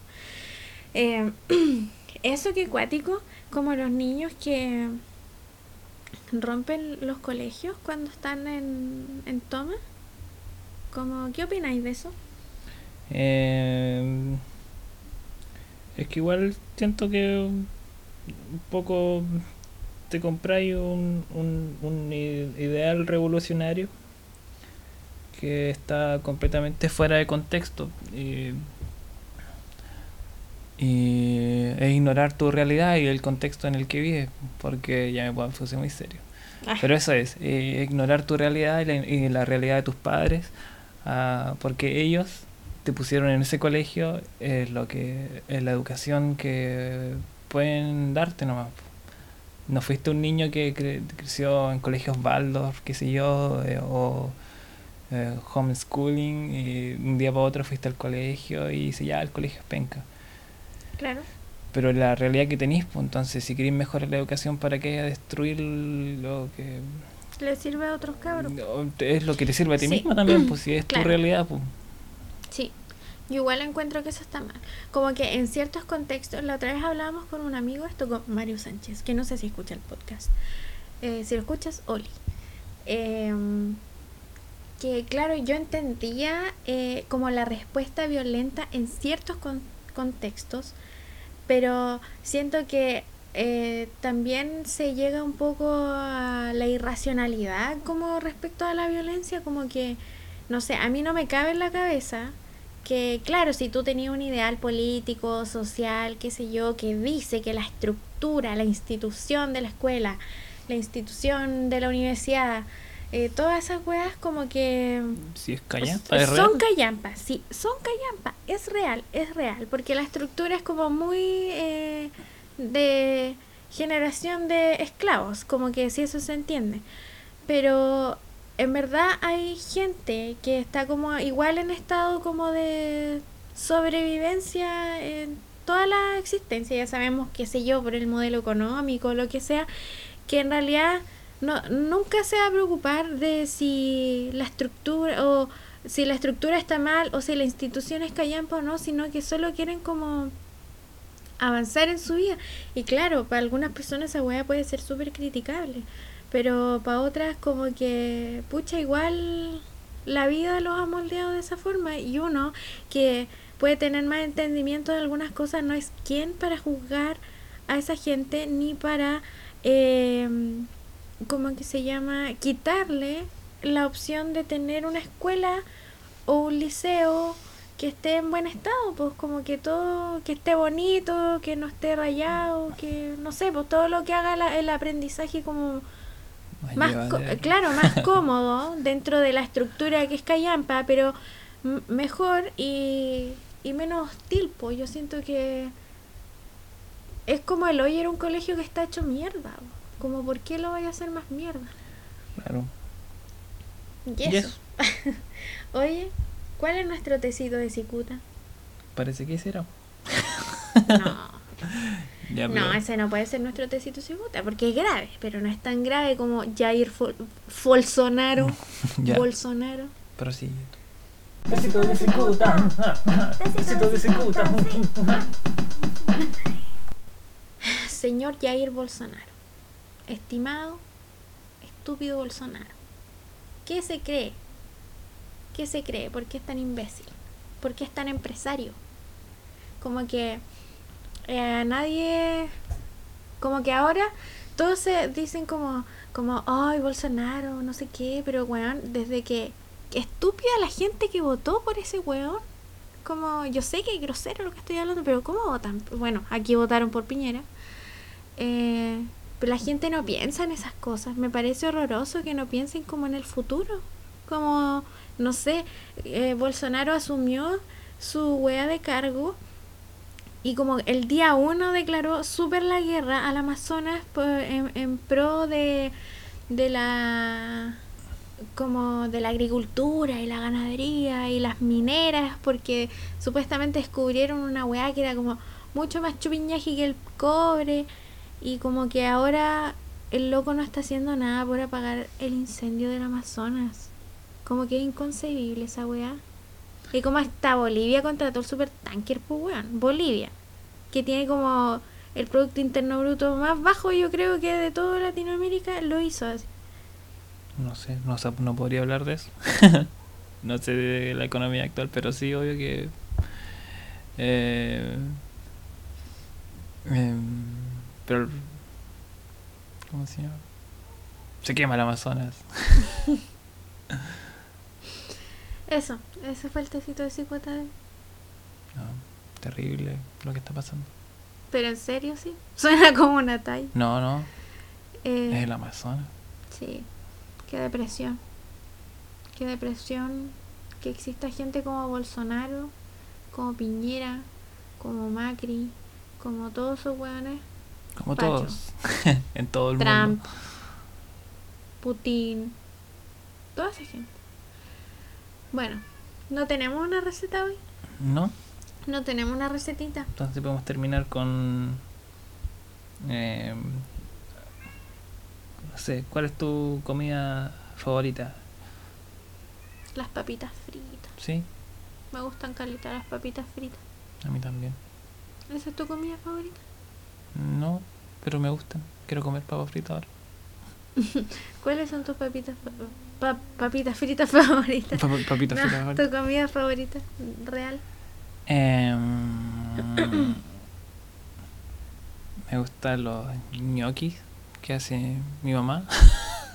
Eh, eso que cuático, como los niños que rompen los colegios cuando están en, en toma. Como, ¿Qué opináis de eso? Eh, es que igual siento que un poco te compráis un, un, un ideal revolucionario que está completamente fuera de contexto y, y es ignorar tu realidad y el contexto en el que vives porque ya me puedo puse muy serio Ah, pero eso es, eh, ignorar tu realidad y la, y la realidad de tus padres, ah, porque ellos te pusieron en ese colegio es lo que es la educación que pueden darte nomás. No fuiste un niño que cre- creció en colegios Waldorf, qué sé yo, eh, o eh, homeschooling, y un día para otro fuiste al colegio y dice ya, el colegio es penca. Claro. Pero la realidad que tenéis, pues entonces si queréis mejorar la educación, ¿para qué destruir lo que Le sirve a otros cabros. no, Es lo que te sirve a ti Sí. misma también, pues si es Claro. tu realidad, pues. Sí, yo igual encuentro que eso está mal. Como que en ciertos contextos, la otra vez hablábamos con un amigo, esto con Mario Sánchez, que no sé si escucha el podcast. Eh, si lo escuchas, Oli. Em, que claro, yo entendía eh, como la respuesta violenta en ciertos con- contextos, pero siento que eh, también se llega un poco a la irracionalidad como respecto a la violencia, como que, no sé, a mí no me cabe en la cabeza que, claro, si tú tenías un ideal político, social, qué sé yo, que dice que la estructura, la institución de la escuela, la institución de la universidad, eh, todas esas weas como que Si es callampa, es son real. callampas, sí, son callampas, es real, es real, porque la estructura es como muy eh, de generación de esclavos, como que si eso se entiende. Pero en verdad hay gente que está como igual en estado como de sobrevivencia en toda la existencia, ya sabemos, qué sé yo, por el modelo económico, lo que sea, que en realidad no, nunca se va a preocupar de si la estructura o si la estructura está mal o si la institución es callampa o no, sino que solo quieren como avanzar en su vida. Y claro, para algunas personas esa weá puede ser súper criticable, pero para otras como que, pucha, igual la vida los ha moldeado de esa forma y uno que puede tener más entendimiento de algunas cosas no es quien para juzgar a esa gente ni para, eh, ¿cómo que se llama?, quitarle la opción de tener una escuela o un liceo que esté en buen estado, pues como que todo, que esté bonito, que no esté rayado, que no sé, pues todo lo que haga la- el aprendizaje como más claro, más cómodo dentro de la estructura que es Callampa, pero mejor y, y menos hostil, pues yo siento que es como el hoy era un colegio que está hecho mierda, po. Como por qué lo vaya a hacer más mierda. Claro. Y Y eso. Oye, ¿cuál es nuestro tecito de cicuta? Parece que será. No. Ya, No, ese no puede ser nuestro tecito cicuta, porque es grave, pero no es tan grave como Jair Fol- Bolsonaro. ya. Bolsonaro. Pero sí. Besito de cicuta. Besito de cicuta. Señor Jair Bolsonaro. Estimado, estúpido Bolsonaro. ¿Qué se cree? ¿Qué se cree? ¿Por qué es tan imbécil? ¿Por qué es tan empresario? Como que eh, nadie... Como que ahora todos se dicen como, como, ay, Bolsonaro, no sé qué, pero weón, desde que, que estúpida la gente que votó por ese weón. Como, yo sé que es grosero lo que estoy hablando, pero ¿cómo votan? Bueno, aquí votaron por Piñera. Eh, pero la gente no piensa en esas cosas. Me parece horroroso que no piensen como en el futuro. Como, no sé, eh, Bolsonaro asumió su wea de cargo y como el día uno declaró súper la guerra al Amazonas en, en pro de, de la como de la agricultura y la ganadería y las mineras porque supuestamente descubrieron una weá que era como mucho más chupiñaji que el cobre y como que ahora el loco no está haciendo nada por apagar el incendio del Amazonas como que es inconcebible esa weá y como hasta Bolivia contrató el supertanker pues weón Bolivia que tiene como el Producto Interno Bruto más bajo yo creo que de toda Latinoamérica lo hizo así No sé, no, no podría hablar de eso. no sé de la economía actual, pero sí, obvio que. eh, em, pero. ¿Cómo se llama? Se quema el Amazonas. Eso, ese fue el tecito de cicuta de... No, terrible lo que está pasando. Pero en serio, sí. Suena como una talla. No, no, Eh, es el Amazonas. Sí, qué depresión. Qué depresión que exista gente como Bolsonaro, como Piñera, como Macri, como todos esos hueones. Como Pacho. todos. en todo el Trump, mundo. Putin, toda esa gente. Bueno, no tenemos una receta hoy. ¿No? No tenemos una recetita. Entonces podemos terminar con. em, no sé, ¿cuál es tu comida favorita? Las papitas fritas. ¿Sí? Me gustan calita las papitas fritas. A mí también. ¿Esa es tu comida favorita? No, pero me gustan. Quiero comer papas fritas ahora. ¿Cuáles son tus papitas pa- papitas fritas favoritas? Pa- papitas No, fritas tu comida favorita real. Em, me gustan los ñoquis que hace mi mamá.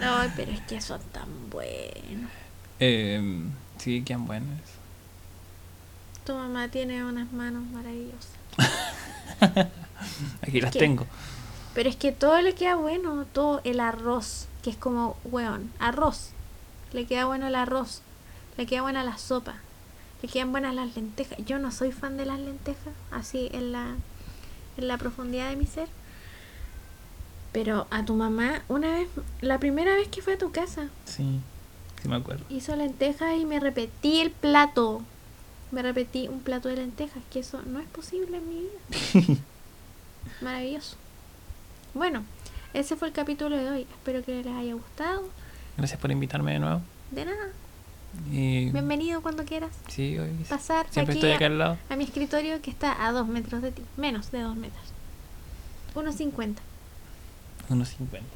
Ay, pero es que son tan buenos. Em, sí, quedan buenos. Tu mamá tiene unas manos maravillosas. Aquí las ¿Qué? tengo. Pero es que todo le queda bueno, todo el arroz, que es como, weón, arroz. Le queda bueno el arroz, le queda buena la sopa, le quedan buenas las lentejas. Yo no soy fan de las lentejas, así en la, en la profundidad de mi ser. Pero a tu mamá, una vez, la primera vez que fue a tu casa, Sí, sí me acuerdo. hizo lentejas y me repetí el plato. Me repetí un plato de lentejas, que eso no es posible en mi vida. Maravilloso. Bueno, ese fue el capítulo de hoy. Espero que les haya gustado. Gracias por invitarme de nuevo. De nada. Y Bienvenido cuando quieras sí, hoy pasar siempre aquí estoy acá a, al lado. a mi escritorio que está a dos metros de ti. Menos de dos metros. 1.50. Unos 50.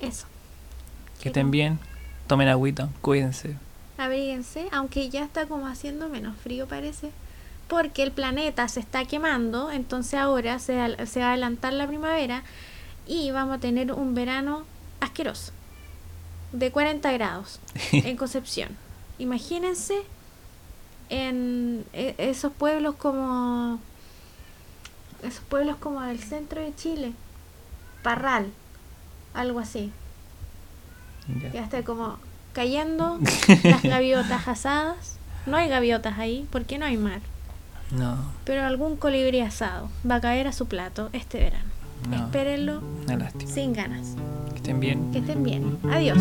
Eso. Que estén bien, tomen agüita, cuídense. Abríguense, aunque ya está como haciendo menos frío parece. Porque el planeta se está quemando, entonces ahora se, se va a adelantar la primavera y vamos a tener un verano asqueroso. De 40 grados en Concepción. Imagínense en e- esos pueblos como esos pueblos como del centro de Chile, Parral, algo así. Ya. Ya está como cayendo las gaviotas asadas. No hay gaviotas ahí porque no hay mar. No, Pero algún colibrí asado va a caer a su plato este verano. no. Espérenlo sin ganas. Que estén bien. Que estén bien. Adiós.